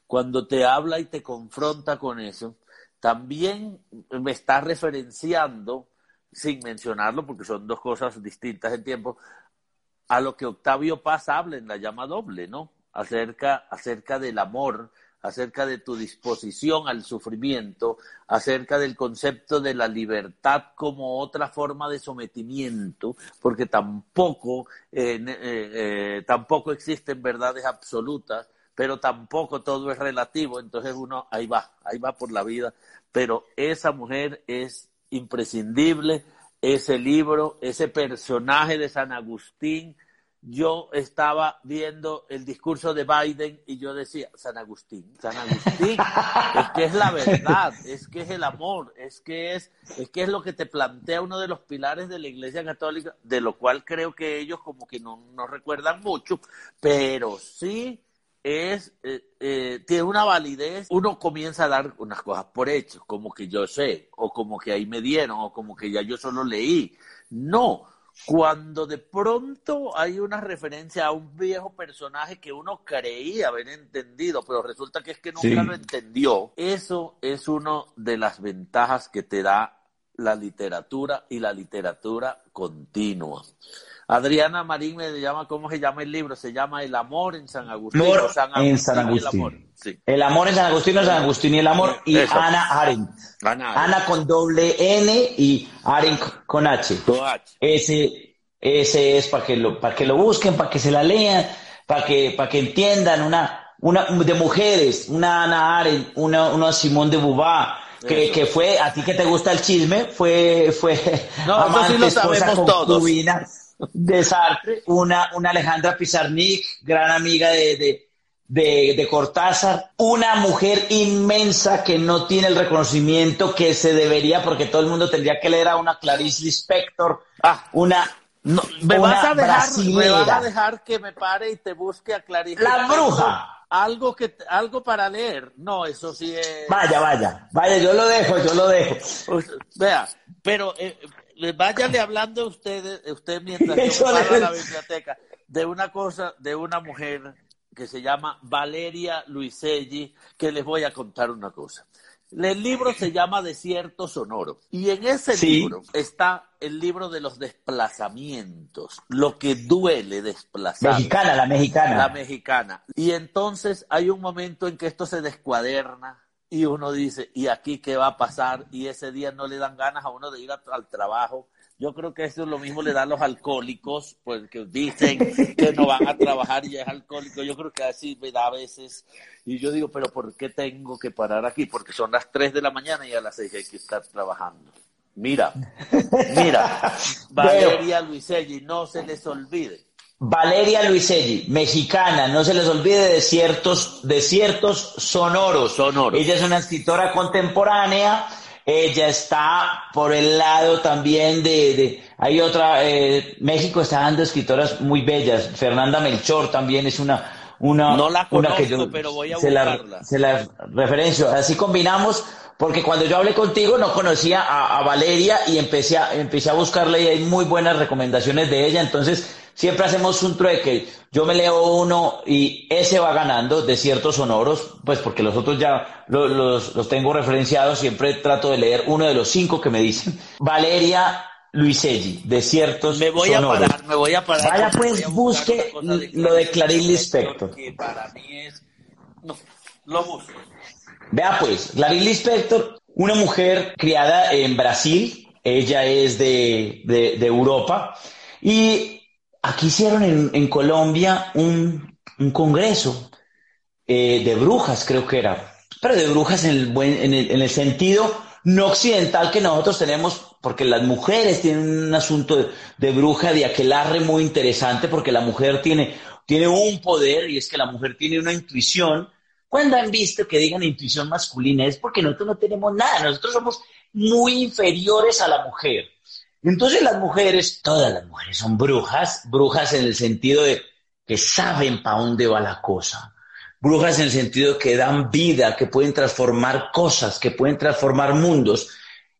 cuando te habla y te confronta con eso, también me está referenciando, sin mencionarlo, porque son dos cosas distintas en tiempo, a lo que Octavio Paz habla en la llama doble, ¿no? Acerca, acerca del amor, acerca de tu disposición al sufrimiento, acerca del concepto de la libertad como otra forma de sometimiento, porque tampoco, eh, eh, eh, tampoco existen verdades absolutas, pero tampoco todo es relativo, entonces uno ahí va, ahí va por la vida, pero esa mujer es imprescindible, ese libro, ese personaje de San Agustín, yo estaba viendo el discurso de Biden y yo decía, San Agustín, San Agustín, es que es la verdad, es que es el amor, es que es, es que es lo que te plantea uno de los pilares de la Iglesia Católica, de lo cual creo que ellos como que no, no recuerdan mucho, pero sí es, eh, eh, tiene una validez, uno comienza a dar unas cosas por hecho, como que yo sé, o como que ahí me dieron, o como que ya yo solo leí. No, cuando de pronto hay una referencia a un viejo personaje que uno creía haber entendido, pero resulta que es que nunca lo entendió, eso es una de las ventajas que te da la literatura y la literatura continua. Adriana Marín me llama, ¿cómo se llama el libro? Se llama El amor en San Agustín. en San Agustín. El amor. en San Agustín o San Agustín y el amor. Y Ana Arendt. Ana, con doble N y Arendt con H. Ese, ese es para que lo, para que lo busquen, para que se la lean, para que, para que entiendan una, una de mujeres, una Ana Arendt, una, una Simón de Beauvoir, que, que, fue, a ti que te gusta el chisme, fue, fue no, amante, sí lo sabemos todos de Sartre, una, una Alejandra Pizarnik, gran amiga de, de, Cortázar, una mujer inmensa que no tiene el reconocimiento que se debería, porque todo el mundo tendría que leer a una Clarice Lispector, ah, una no, me, vas a dejar, me vas a dejar que me pare y te busque a Clarice. La bruja. Algo que algo para leer. No, eso sí es. Vaya, vaya, vaya, yo lo dejo, yo lo dejo. vea, pero eh, váyale hablando usted, usted mientras yo a la biblioteca de una cosa, de una mujer que se llama Valeria Luiselli, que les voy a contar una cosa. El libro se llama Desierto Sonoro y en ese libro está el libro de los desplazamientos, lo que duele desplazar. Mexicana, la mexicana. La mexicana. Y entonces hay un momento en que esto se descuaderna y uno dice, ¿y aquí qué va a pasar? Y ese día no le dan ganas a uno de ir al trabajo. Yo creo que eso es lo mismo le dan los alcohólicos, pues que dicen que no van a trabajar y es alcohólico. Yo creo que así me da a veces. Y yo digo, pero ¿por qué tengo que parar aquí? Porque son las 3 de la mañana y a las 6 hay que estar trabajando. Mira, mira, Valeria Luiselli, no se les olvide Valeria Luiselli, mexicana, no se les olvide de ciertos, sonoros. sonoros. Ella es una escritora contemporánea, ella está por el lado también de, hay otra, eh, México está dando escritoras muy bellas, Fernanda Melchor también es una, una, no la conozco, que yo, pero voy a se buscarla. se la referencio, así combinamos porque cuando yo hablé contigo no conocía a, Valeria y empecé a, empecé a buscarle y hay muy buenas recomendaciones de ella, entonces siempre hacemos un trueque. Yo me leo uno y ese va ganando de ciertos sonoros, pues porque los otros ya los, los, tengo referenciados, siempre trato de leer uno de los cinco que me dicen. Valeria Luiselli, de ciertos Me voy a parar, me voy a parar. Vaya pues, busque lo de Clarín Lispector. Que para mí es... No, lo busco. Vea pues, Clarice Lispector, una mujer criada en Brasil, ella es de, de, Europa, y aquí hicieron en, Colombia un, congreso eh, de brujas, creo que era, pero de brujas en el, buen, en el, en el sentido no occidental que nosotros tenemos, porque las mujeres tienen un asunto de, bruja de aquelarre muy interesante, porque la mujer tiene, tiene un poder y es que la mujer tiene una intuición. Cuando han visto que digan intuición masculina es porque nosotros no tenemos nada, nosotros somos muy inferiores a la mujer. Entonces las mujeres, todas las mujeres son brujas, brujas en el sentido de que saben para dónde va la cosa, brujas en el sentido de que dan vida, que pueden transformar cosas, que pueden transformar mundos.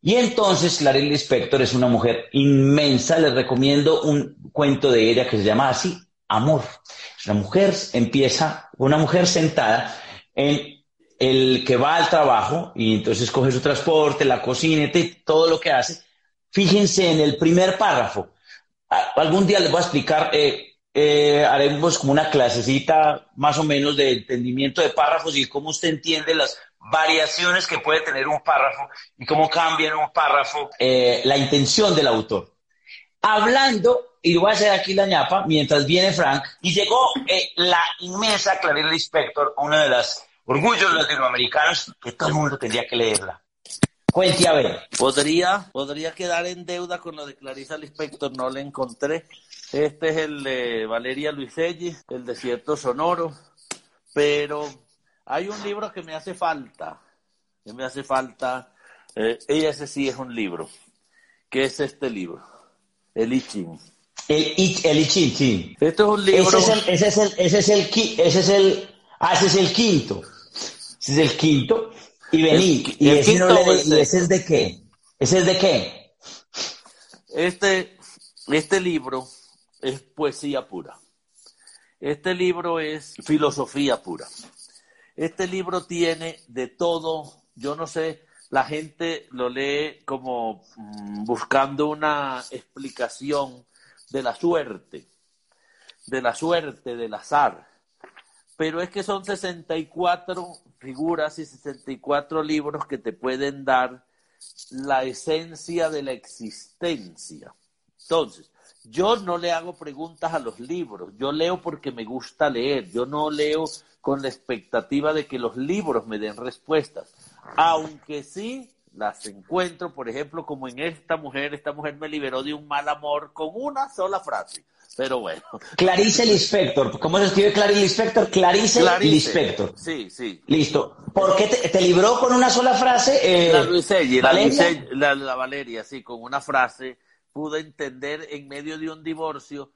Y entonces Clarice Lispector es una mujer inmensa, les recomiendo un cuento de ella que se llama así, Amor. Una mujer, empieza, una mujer sentada en el que va al trabajo y entonces coge su transporte, la cocina, todo lo que hace. Fíjense en el primer párrafo. Algún día les voy a explicar, eh, eh, haremos como una clasecita más o menos de entendimiento de párrafos y cómo usted entiende las variaciones que puede tener un párrafo y cómo cambia en un párrafo eh, la intención del autor. Hablando, y voy a hacer aquí la ñapa, mientras viene Frank, y llegó eh, la inmensa Clarice Lispector, una de las orgullos latinoamericanos que todo el mundo tendría que leerla. Cuente a ver. Podría, podría quedar en deuda con lo de Clarissa Lispector, no le encontré. Este es el de Valeria Luiselli, El desierto sonoro, pero hay un libro que me hace falta, que me hace falta, eh, ese sí es un libro, que es este libro, El I Ching. El, el I Ching, sí. Este es un libro... Ese es el, ese es el, ese es el, ese es el, ah, ese es el quinto. Ese es el quinto. Y vení, El- y, el ese no le- ¿y ese es de qué? ¿Ese es de qué? Este, este libro es poesía pura. Este libro es filosofía pura. Este libro tiene de todo, yo no sé, la gente lo lee como mm, buscando una explicación de la suerte, de la suerte, del azar. Pero es que son 64 figuras y 64 libros que te pueden dar la esencia de la existencia. Entonces, yo no le hago preguntas a los libros, yo leo porque me gusta leer, yo no leo con la expectativa de que los libros me den respuestas, aunque sí las encuentro, por ejemplo, como en esta mujer, esta mujer me liberó de un mal amor con una sola frase, pero bueno. Clarice Lispector. ¿Cómo se escribe Clarice Lispector? Clarice, Clarice. Lispector. Sí, sí. Listo. ¿Por qué te, te libró con una sola frase? eh, La Luiselli, la, Valeria? Luiselli- la- la Valeria, sí, con una frase pude entender en medio de un divorcio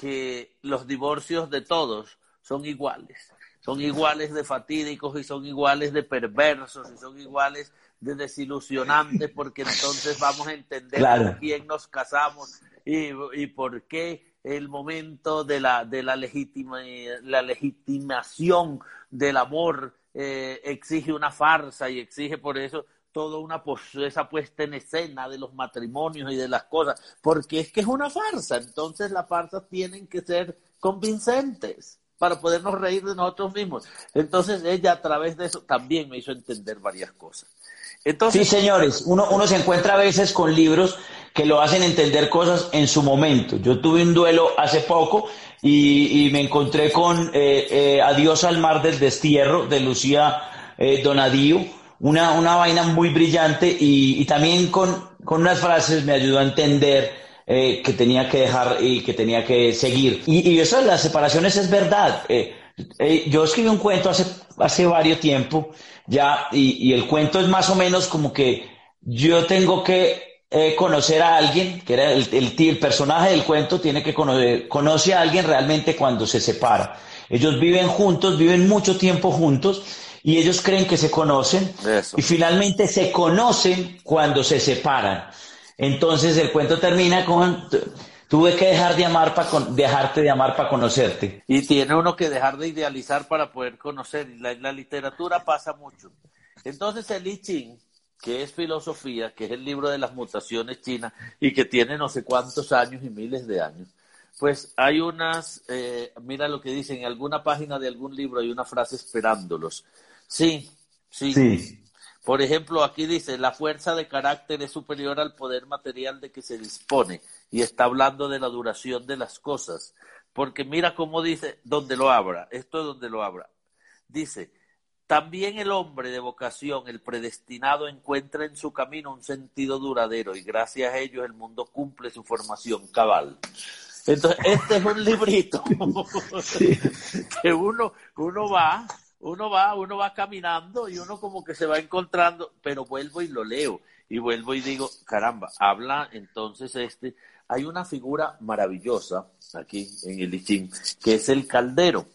que los divorcios de todos son iguales. Son iguales de fatídicos y son iguales de perversos y son iguales de desilusionantes porque entonces vamos a entender Claro. con quién nos casamos y, y por qué el momento de la, de la, la legitimación del amor eh, exige una farsa y exige por eso toda una esa puesta en escena de los matrimonios y de las cosas, porque es que es una farsa, entonces las farsas tienen que ser convincentes para podernos reír de nosotros mismos. Entonces ella a través de eso también me hizo entender varias cosas. Sí, señores, uno, uno se encuentra a veces con libros que lo hacen entender cosas en su momento. Yo tuve un duelo hace poco y, me encontré con eh, eh, Adiós al mar del destierro de Lucía eh, Donadío, una, una vaina muy brillante y, también con, con unas frases me ayudó a entender que tenía que dejar y que tenía que seguir. Y, y eso las separaciones es verdad. Eh, yo escribí un cuento hace, hace varios tiempo ya y, y el cuento es más o menos como que yo tengo que eh, conocer a alguien, que era el, el, el personaje del cuento, tiene que conocer, conoce a alguien realmente cuando se separa. Ellos viven juntos, viven mucho tiempo juntos y ellos creen que se conocen Eso. y finalmente se conocen cuando se separan. Entonces el cuento termina con tuve que dejar de amar para dejarte de amar para conocerte. y tiene uno que dejar de idealizar para poder conocer. Y la, la literatura pasa mucho. Entonces el I Ching, que es filosofía, que es el libro de las mutaciones chinas y que tiene no sé cuántos años y miles de años, pues hay unas, eh, mira lo que dice, en alguna página de algún libro hay una frase esperándolos. Sí, sí. Sí. Por ejemplo, aquí dice, la fuerza de carácter es superior al poder material de que se dispone y está hablando de la duración de las cosas. Porque mira cómo dice, donde lo abra, esto es donde lo abra. Dice, también el hombre de vocación, el predestinado, encuentra en su camino un sentido duradero y gracias a ello el mundo cumple su formación cabal. Entonces, este es un librito que uno, uno va, uno va, uno va caminando y uno como que se va encontrando, pero vuelvo y lo leo y vuelvo y digo, caramba, habla entonces este, hay una figura maravillosa aquí en el Lichín, que es el caldero.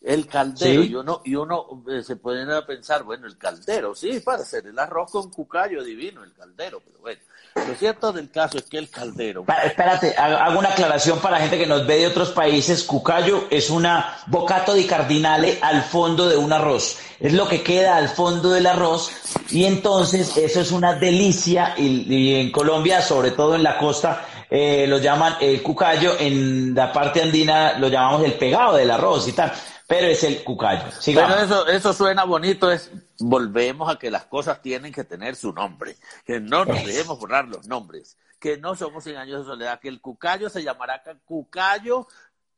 El caldero, y uno, y uno eh, se puede pensar, bueno, el caldero, sí, para hacer el arroz con cucayo divino, el caldero, pero bueno. Lo cierto del caso es que el caldero. Espérate, hago una aclaración para la gente que nos ve de otros países. Cucayo es una bocato di cardinale al fondo de un arroz. Es lo que queda al fondo del arroz y entonces eso es una delicia y, en Colombia, sobre todo en la costa, eh, lo llaman el cucayo, en la parte andina lo llamamos el pegado del arroz y tal pero es el cucayo. Pero eso, eso suena bonito, es volvemos a que las cosas tienen que tener su nombre, que no nos dejemos borrar los nombres, que no somos en años de soledad, que el cucayo se llamará cucayo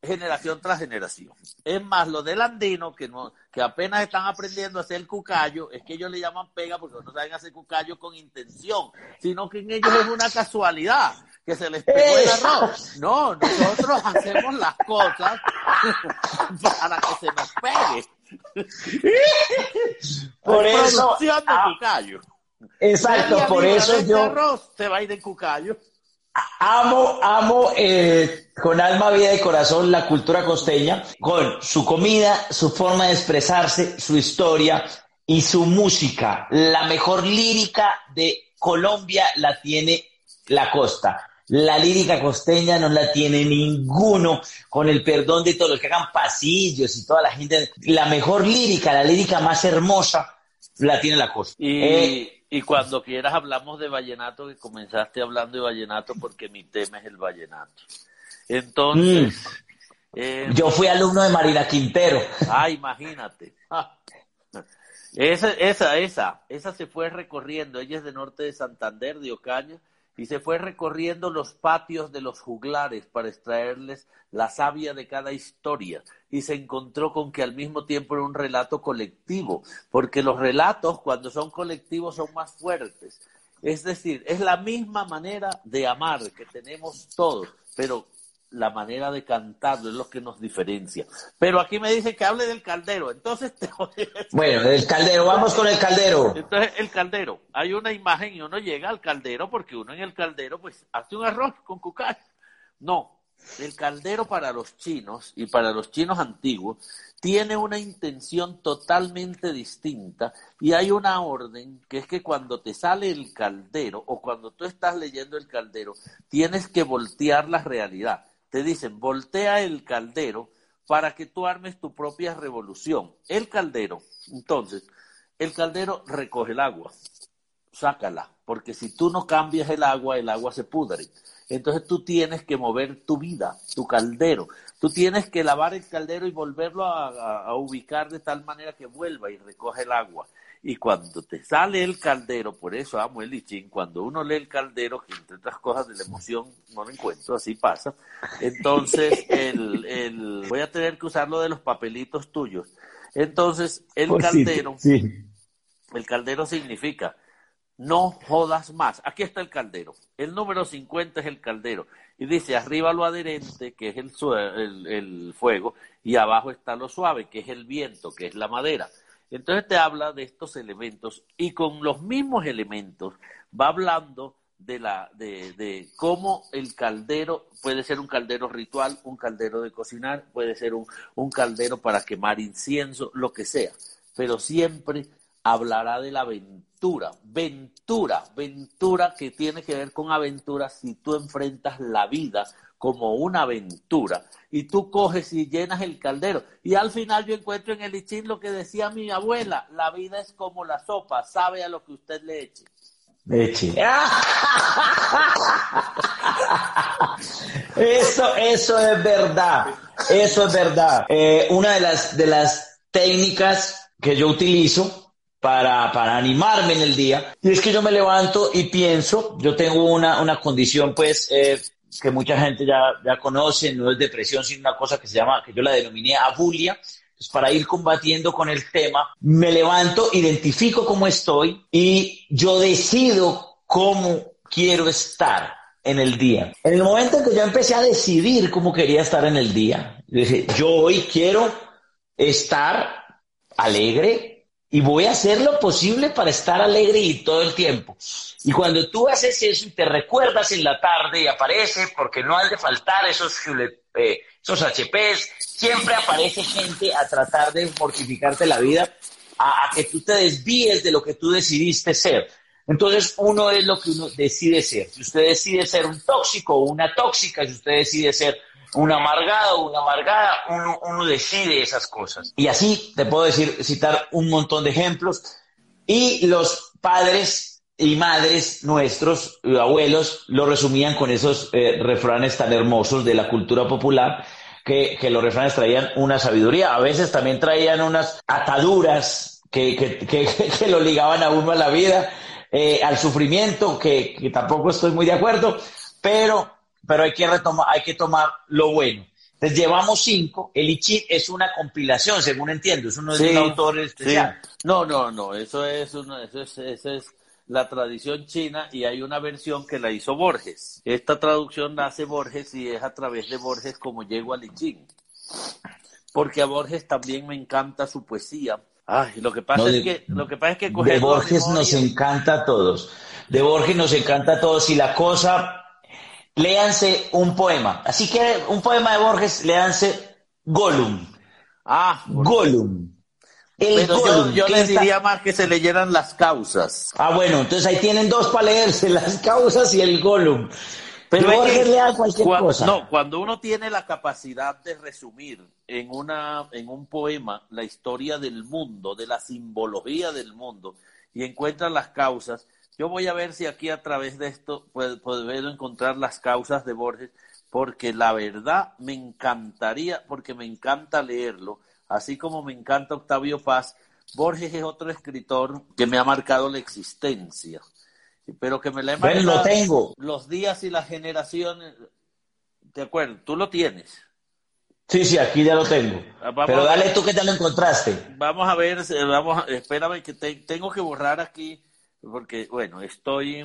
generación tras generación. Es más, lo del andino, que, no, que apenas están aprendiendo a hacer el cucayo, es que ellos le llaman pega porque no saben hacer cucayo con intención, sino que en ellos es una casualidad que se les pegó el arroz. No, nosotros hacemos las cosas para que se nos pegue. Por eso. de ah, Exacto, por eso yo. Arroz, se va a ir de cucayo. Amo, amo eh, con alma, vida y corazón la cultura costeña, con su comida, su forma de expresarse, su historia y su música. La mejor lírica de Colombia la tiene la costa. La lírica costeña no la tiene ninguno, con el perdón de todos los que hagan pasillos y toda la gente. La mejor lírica, la lírica más hermosa, la tiene la costa. Y, eh, y cuando quieras hablamos de vallenato, que comenzaste hablando de vallenato porque mi tema es el vallenato. Entonces... Mm. Eh, Yo fui alumno de Marina Quintero. Ah, imagínate. Esa, esa, esa, esa se fue recorriendo. Ella es de norte de Santander, de Ocaña, y se fue recorriendo los patios de los juglares para extraerles la savia de cada historia y se encontró con que al mismo tiempo era un relato colectivo, porque los relatos cuando son colectivos son más fuertes. Es decir, es la misma manera de amar que tenemos todos, pero la manera de cantarlo es lo que nos diferencia. Pero aquí me dice que hable del caldero, entonces te Bueno, del caldero, vamos con el caldero. Entonces, el caldero, hay una imagen y uno llega al caldero porque uno en el caldero pues hace un arroz con cucay. No, el caldero para los chinos y para los chinos antiguos tiene una intención totalmente distinta y hay una orden que es que cuando te sale el caldero o cuando tú estás leyendo el caldero tienes que voltear la realidad te dicen, voltea el caldero para que tú armes tu propia revolución. El caldero, entonces, el caldero recoge el agua, sácala, porque si tú no cambias el agua, el agua se pudre. Entonces tú tienes que mover tu vida, tu caldero. Tú tienes que lavar el caldero y volverlo a, a ubicar de tal manera que vuelva y recoja el agua. Y cuando te sale el caldero, por eso amo el lichín, cuando uno lee el caldero, que entre otras cosas de la emoción no lo encuentro, así pasa, entonces el, el, voy a tener que usar lo de los papelitos tuyos. Entonces, el pues caldero, el caldero significa no jodas más. Aquí está el caldero. El número 50 es el caldero. Y dice, arriba lo adherente, que es el, el, el fuego, y abajo está lo suave, que es el viento, que es la madera. Entonces te habla de estos elementos y con los mismos elementos va hablando de, la, de, de, cómo el caldero puede ser un caldero ritual, un caldero de cocinar, puede ser un, un caldero para quemar incienso, lo que sea, pero siempre hablará de la aventura, ventura, ventura que tiene que ver con aventura si tú enfrentas la vida como una aventura y tú coges y llenas el caldero. Y al final yo encuentro en el lichín lo que decía mi abuela, la vida es como la sopa, sabe a lo que usted le eche. Eche. Eso, eso es verdad, eso es verdad. Eh, una de las, de las técnicas que yo utilizo para, para animarme en el día. Y es que yo me levanto y pienso, yo tengo una, una condición pues eh, que mucha gente ya, ya conoce, no es depresión, sino una cosa que se llama, que yo la denominé abulia. Pues para ir combatiendo con el tema, me levanto, identifico cómo estoy y yo decido cómo quiero estar en el día. En el momento en que yo empecé a decidir cómo quería estar en el día, dije, yo hoy quiero estar alegre y voy a hacer lo posible para estar alegre y todo el tiempo. Y cuando tú haces eso y te recuerdas en la tarde y aparece, porque no ha de faltar esos, eh, esos HPs, siempre aparece gente a tratar de mortificarte la vida, a, a que tú te desvíes de lo que tú decidiste ser. Entonces, uno es lo que uno decide ser. Si usted decide ser un tóxico o una tóxica, si usted decide ser un amargado una amargada, uno, uno decide esas cosas. Y así te puedo decir, citar un montón de ejemplos. Y los padres y madres nuestros, abuelos, lo resumían con esos eh, refranes tan hermosos de la cultura popular, que, que, los refranes traían una sabiduría. A veces también traían unas ataduras que, que, que, lo ligaban a uno a la vida, eh, al sufrimiento, que tampoco estoy muy de acuerdo, pero pero hay que, retomar, hay que tomar lo bueno. Entonces llevamos cinco, el I es una compilación, según entiendo, eso no es un autor especial. No, no, no, eso es, una, eso es, eso es la tradición china y hay una versión que la hizo Borges. Esta traducción la hace Borges y es a través de Borges como llego al I Porque a Borges también me encanta su poesía. Ay, lo que pasa es que lo que pasa es que de Borges nos encanta a todos. De Borges nos encanta a todos y la cosa léanse un poema. Así que un poema de Borges, léanse Gollum. Ah, Gollum. El Gollum, yo, les diría más que se leyeran las causas. Ah, bueno, entonces ahí tienen dos para leerse, las causas y el Gollum. Pero Borges lea cualquier cosa. No, cuando uno tiene la capacidad de resumir en, una, en un poema la historia del mundo, de la simbología del mundo, y encuentra las causas, yo voy a ver si aquí a través de esto puedo, encontrar las causas de Borges, porque la verdad me encantaría, porque me encanta leerlo, así como me encanta Octavio Paz. Borges es otro escritor que me ha marcado la existencia, pero que me le ha marcado lo tengo. los días y las generaciones. ¿De acuerdo? Tú lo tienes. Sí, sí, aquí ya lo tengo. Ah, pero dale tú que ya lo encontraste. Vamos a ver, vamos, espérame que tengo que borrar aquí porque, bueno, estoy,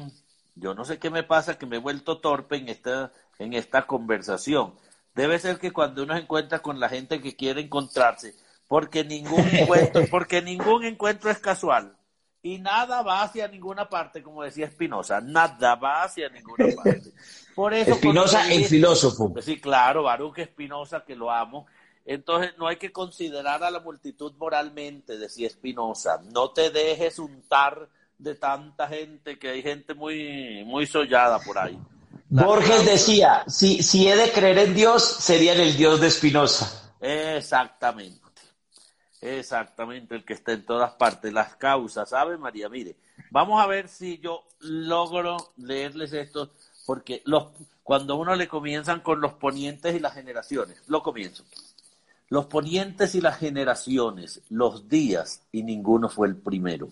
yo no sé qué me pasa, que me he vuelto torpe en esta, en esta conversación. Debe ser que cuando uno se encuentra con la gente que quiere encontrarse, porque ningún encuentro, porque ningún encuentro es casual. Y nada va hacia ninguna parte, como decía Espinosa, nada va hacia ninguna parte. Por eso Espinosa, el filósofo. Sí, claro, Baruch Espinosa, que lo amo. Entonces no hay que considerar a la multitud moralmente, decía Espinosa. No te dejes untar de tanta gente, que hay gente muy, muy sollada por ahí. Borges decía, si, si he de creer en Dios, sería en el Dios de Espinosa. Exactamente. Exactamente, el que está en todas partes. Las causas, ¿sabe, María? Mire, vamos a ver si yo logro leerles esto, porque los, cuando uno le comienzan con los ponientes y las generaciones, lo comienzo. Los ponientes y las generaciones, los días, y ninguno fue el primero.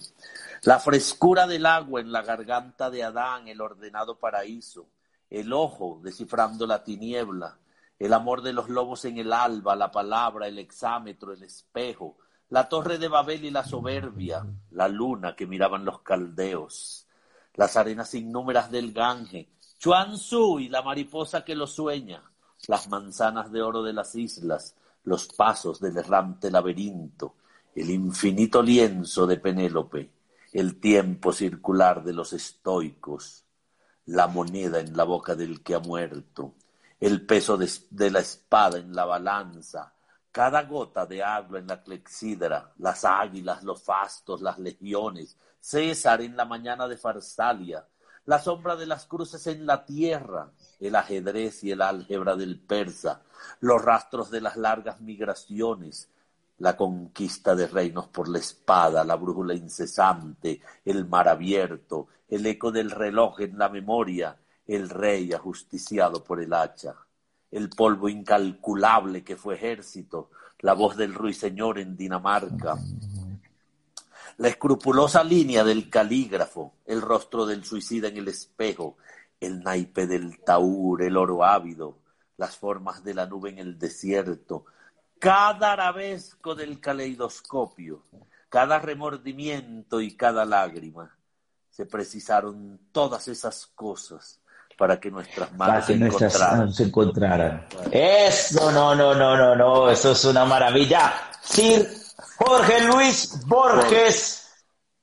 La frescura del agua en la garganta de Adán, el ordenado paraíso, el ojo descifrando la tiniebla, el amor de los lobos en el alba, la palabra, el exámetro, el espejo, la torre de Babel y la soberbia, la luna que miraban los caldeos, las arenas innúmeras del Gange, Chuan y la mariposa que lo sueña, las manzanas de oro de las islas, los pasos del errante laberinto, el infinito lienzo de Penélope, el tiempo circular de los estoicos, la moneda en la boca del que ha muerto, el peso de, la espada en la balanza, cada gota de agua en la clexídra, las águilas, los fastos, las legiones, César en la mañana de Farsalia, la sombra de las cruces en la tierra, el ajedrez y el álgebra del persa, los rastros de las largas migraciones, la conquista de reinos por la espada, la brújula incesante, el mar abierto, el eco del reloj en la memoria, el rey ajusticiado por el hacha, el polvo incalculable que fue ejército, la voz del ruiseñor en Dinamarca, la escrupulosa línea del calígrafo, el rostro del suicida en el espejo, el naipe del taur, el oro ávido, las formas de la nube en el desierto, cada arabesco del caleidoscopio, cada remordimiento y cada lágrima. Se precisaron todas esas cosas para que nuestras manos, se, encontraran. Eso, no, no, no, no, no, eso es una maravilla. Sir Jorge Luis Borges.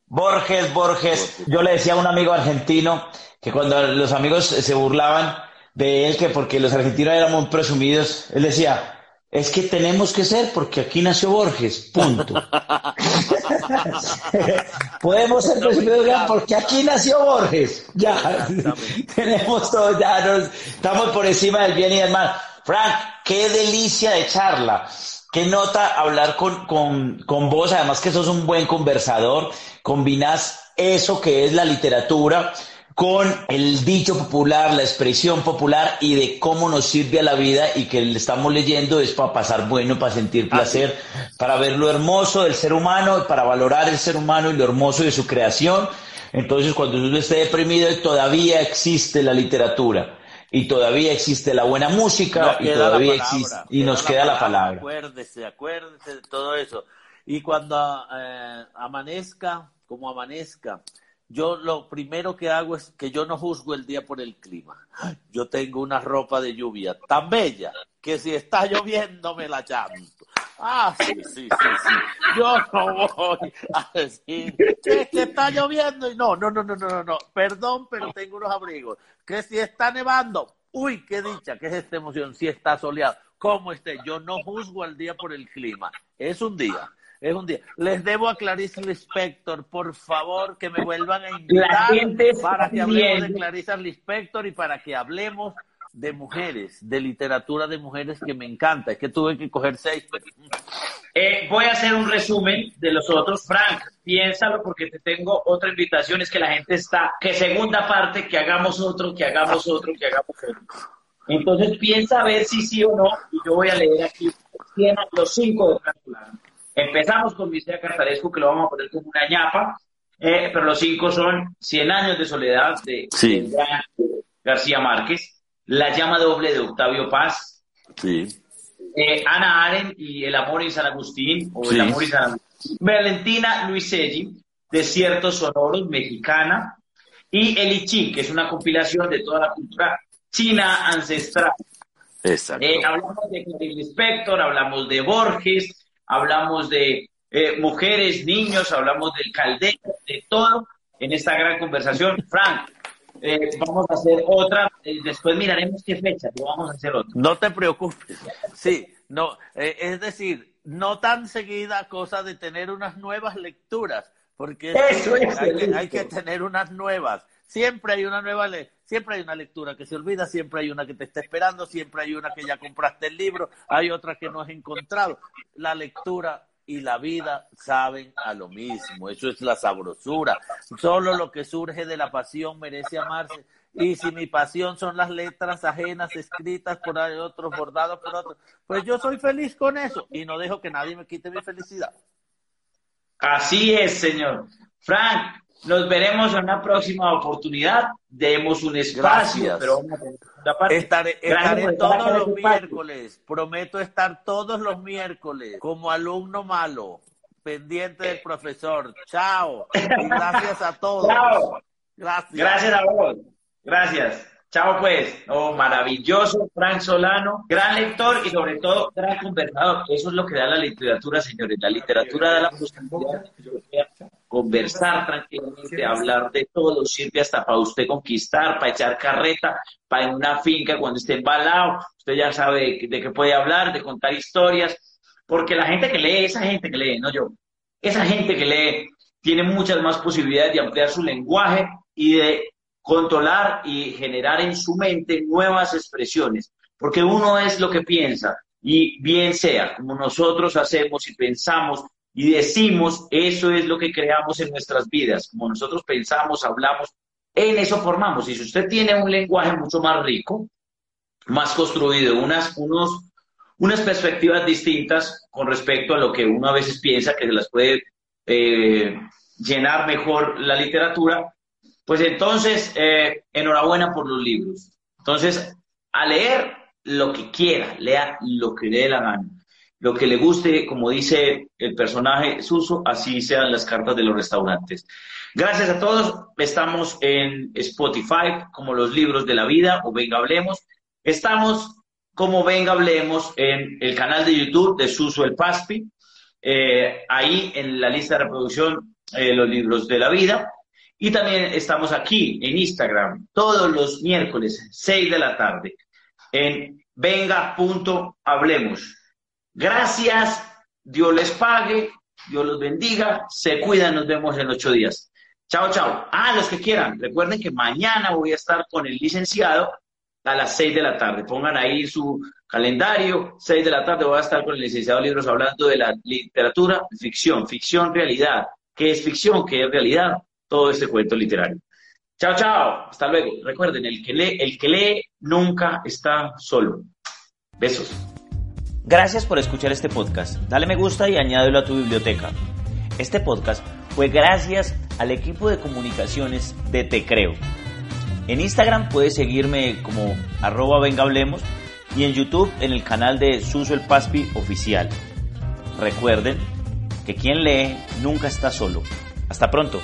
Borges, Borges. Yo le decía a un amigo argentino que cuando los amigos se burlaban de él, que porque los argentinos eran muy presumidos, él decía, es que tenemos que ser porque aquí nació Borges, punto. Podemos ser presumidos porque aquí nació Borges. Ya, tenemos todo, ya estamos por encima del bien y del mal. Frank, qué delicia de charla. Qué nota hablar con, con, con vos, además que sos un buen conversador, combinas eso que es la literatura con el dicho popular, la expresión popular y de cómo nos sirve a la vida y que le estamos leyendo es para pasar bueno, para sentir placer, para ver lo hermoso del ser humano, para valorar el ser humano y lo hermoso de su creación. Entonces, cuando uno esté deprimido, todavía existe la literatura y todavía existe la buena música y todavía existe y nos queda la palabra. Acuérdese, acuérdese de todo eso. Y cuando eh, amanezca, como amanezca, yo lo primero que hago es que yo no juzgo el día por el clima. Yo tengo una ropa de lluvia tan bella que si está lloviendo me la llanto. Ah, sí, sí, sí, sí. Yo no voy a decir que, está lloviendo y no, no, no, no, no, no. Perdón, pero tengo unos abrigos. Que si está nevando, uy, qué dicha, qué es esta emoción, si está soleado. ¿Cómo esté? Yo no juzgo al día por el clima. Es un día es un día. Les debo a Clarice Lispector, por favor, que me vuelvan a invitar para que hablemos de Clarice Lispector y para que hablemos de mujeres, de literatura de mujeres que me encanta. Es que tuve que coger seis. Eh, voy a hacer un resumen de los otros. Frank, piénsalo porque te tengo otra invitación. Es que la gente está, que segunda parte, que hagamos otro, que hagamos otro, que hagamos otro. Entonces piensa a ver si sí o no. Y yo voy a leer aquí los cinco de Frank Empezamos con Misea Cartarescu, que lo vamos a poner como una ñapa, eh, pero los cinco son Cien años de soledad de, García Márquez, La llama doble de Octavio Paz, eh, Ana Aren y El amor en San Agustín, o El amor en San Agustín, Valentina Luiselli, Desiertos sonoros, mexicana, y El Ichín, que es una compilación de toda la cultura china ancestral. Exacto. Eh, hablamos de Clarice Spector, hablamos de Borges, hablamos de eh, mujeres, niños, hablamos del caldero, de todo en esta gran conversación. Frank, eh, vamos a hacer otra, eh, después miraremos qué fecha, lo vamos a hacer otra. No te preocupes, sí, no, es decir, no tan seguida cosa de tener unas nuevas lecturas, porque hay, que, tener unas nuevas. Siempre hay una nueva siempre hay una lectura que se olvida, siempre hay una que te está esperando, siempre hay una que ya compraste el libro, hay otra que no has encontrado. La lectura y la vida saben a lo mismo, eso es la sabrosura. Solo lo que surge de la pasión merece amarse. Y si mi pasión son las letras ajenas escritas por otros, bordados por otros, pues yo soy feliz con eso y no dejo que nadie me quite mi felicidad. Así es, señor. Frank, nos veremos en una próxima oportunidad. Demos un espacio, pero Estaré, todos los miércoles. Prometo estar todos los miércoles como alumno malo, pendiente del profesor. Chao. Y gracias a todos. Gracias. Gracias a vos. Gracias. Chao pues. Oh, maravilloso, Frank Solano, gran lector y sobre todo gran conversador. Eso es lo que da la literatura, señores. La literatura da la posibilidad de conversar tranquilamente, hablar de todo, sirve hasta para usted conquistar, para echar carreta, para en una finca cuando esté embalado, usted ya sabe de, qué puede hablar, de contar historias, porque la gente que lee, esa gente que lee, no yo, esa gente que lee tiene muchas más posibilidades de ampliar su lenguaje y de controlar y generar en su mente nuevas expresiones, porque uno es lo que piensa y bien sea como nosotros hacemos y pensamos y decimos, eso es lo que creamos en nuestras vidas, como nosotros pensamos, hablamos, en eso formamos. Y si usted tiene un lenguaje mucho más rico, más construido, unas, unos, unas perspectivas distintas con respecto a lo que uno a veces piensa que se las puede eh, llenar mejor la literatura, pues entonces, eh, enhorabuena por los libros. Entonces, a leer lo que quiera, lea lo que le dé la gana. Lo que le guste, como dice el personaje Suso, así sean las cartas de los restaurantes. Gracias a todos. Estamos en Spotify como los libros de la vida o Venga Hablemos. Estamos como Venga Hablemos en el canal de YouTube de Suso el Paspi. eh, ahí en la lista de reproducción eh, los libros de la vida. Y también estamos aquí en Instagram todos los miércoles, 6 de la tarde, en venga.hablemos. Gracias, Dios les pague, Dios los bendiga, se cuidan, nos vemos en ocho días. Chao, chao. Ah, los que quieran, recuerden que mañana voy a estar con el licenciado a las 6 de la tarde. Pongan ahí su calendario, 6 de la tarde voy a estar con el licenciado Libros hablando de la literatura, ficción, ficción, realidad. ¿Qué es ficción? ¿Qué es realidad? Todo este cuento literario. Chao, chao. Hasta luego. Recuerden, el que lee, el que lee nunca está solo. Besos. Gracias por escuchar este podcast. Dale me gusta y añádelo a tu biblioteca. Este podcast fue gracias al equipo de comunicaciones de Te Creo. En Instagram puedes seguirme como arroba vengablemos y en YouTube en el canal de Suso el Paspi oficial. Recuerden que quien lee nunca está solo. Hasta pronto.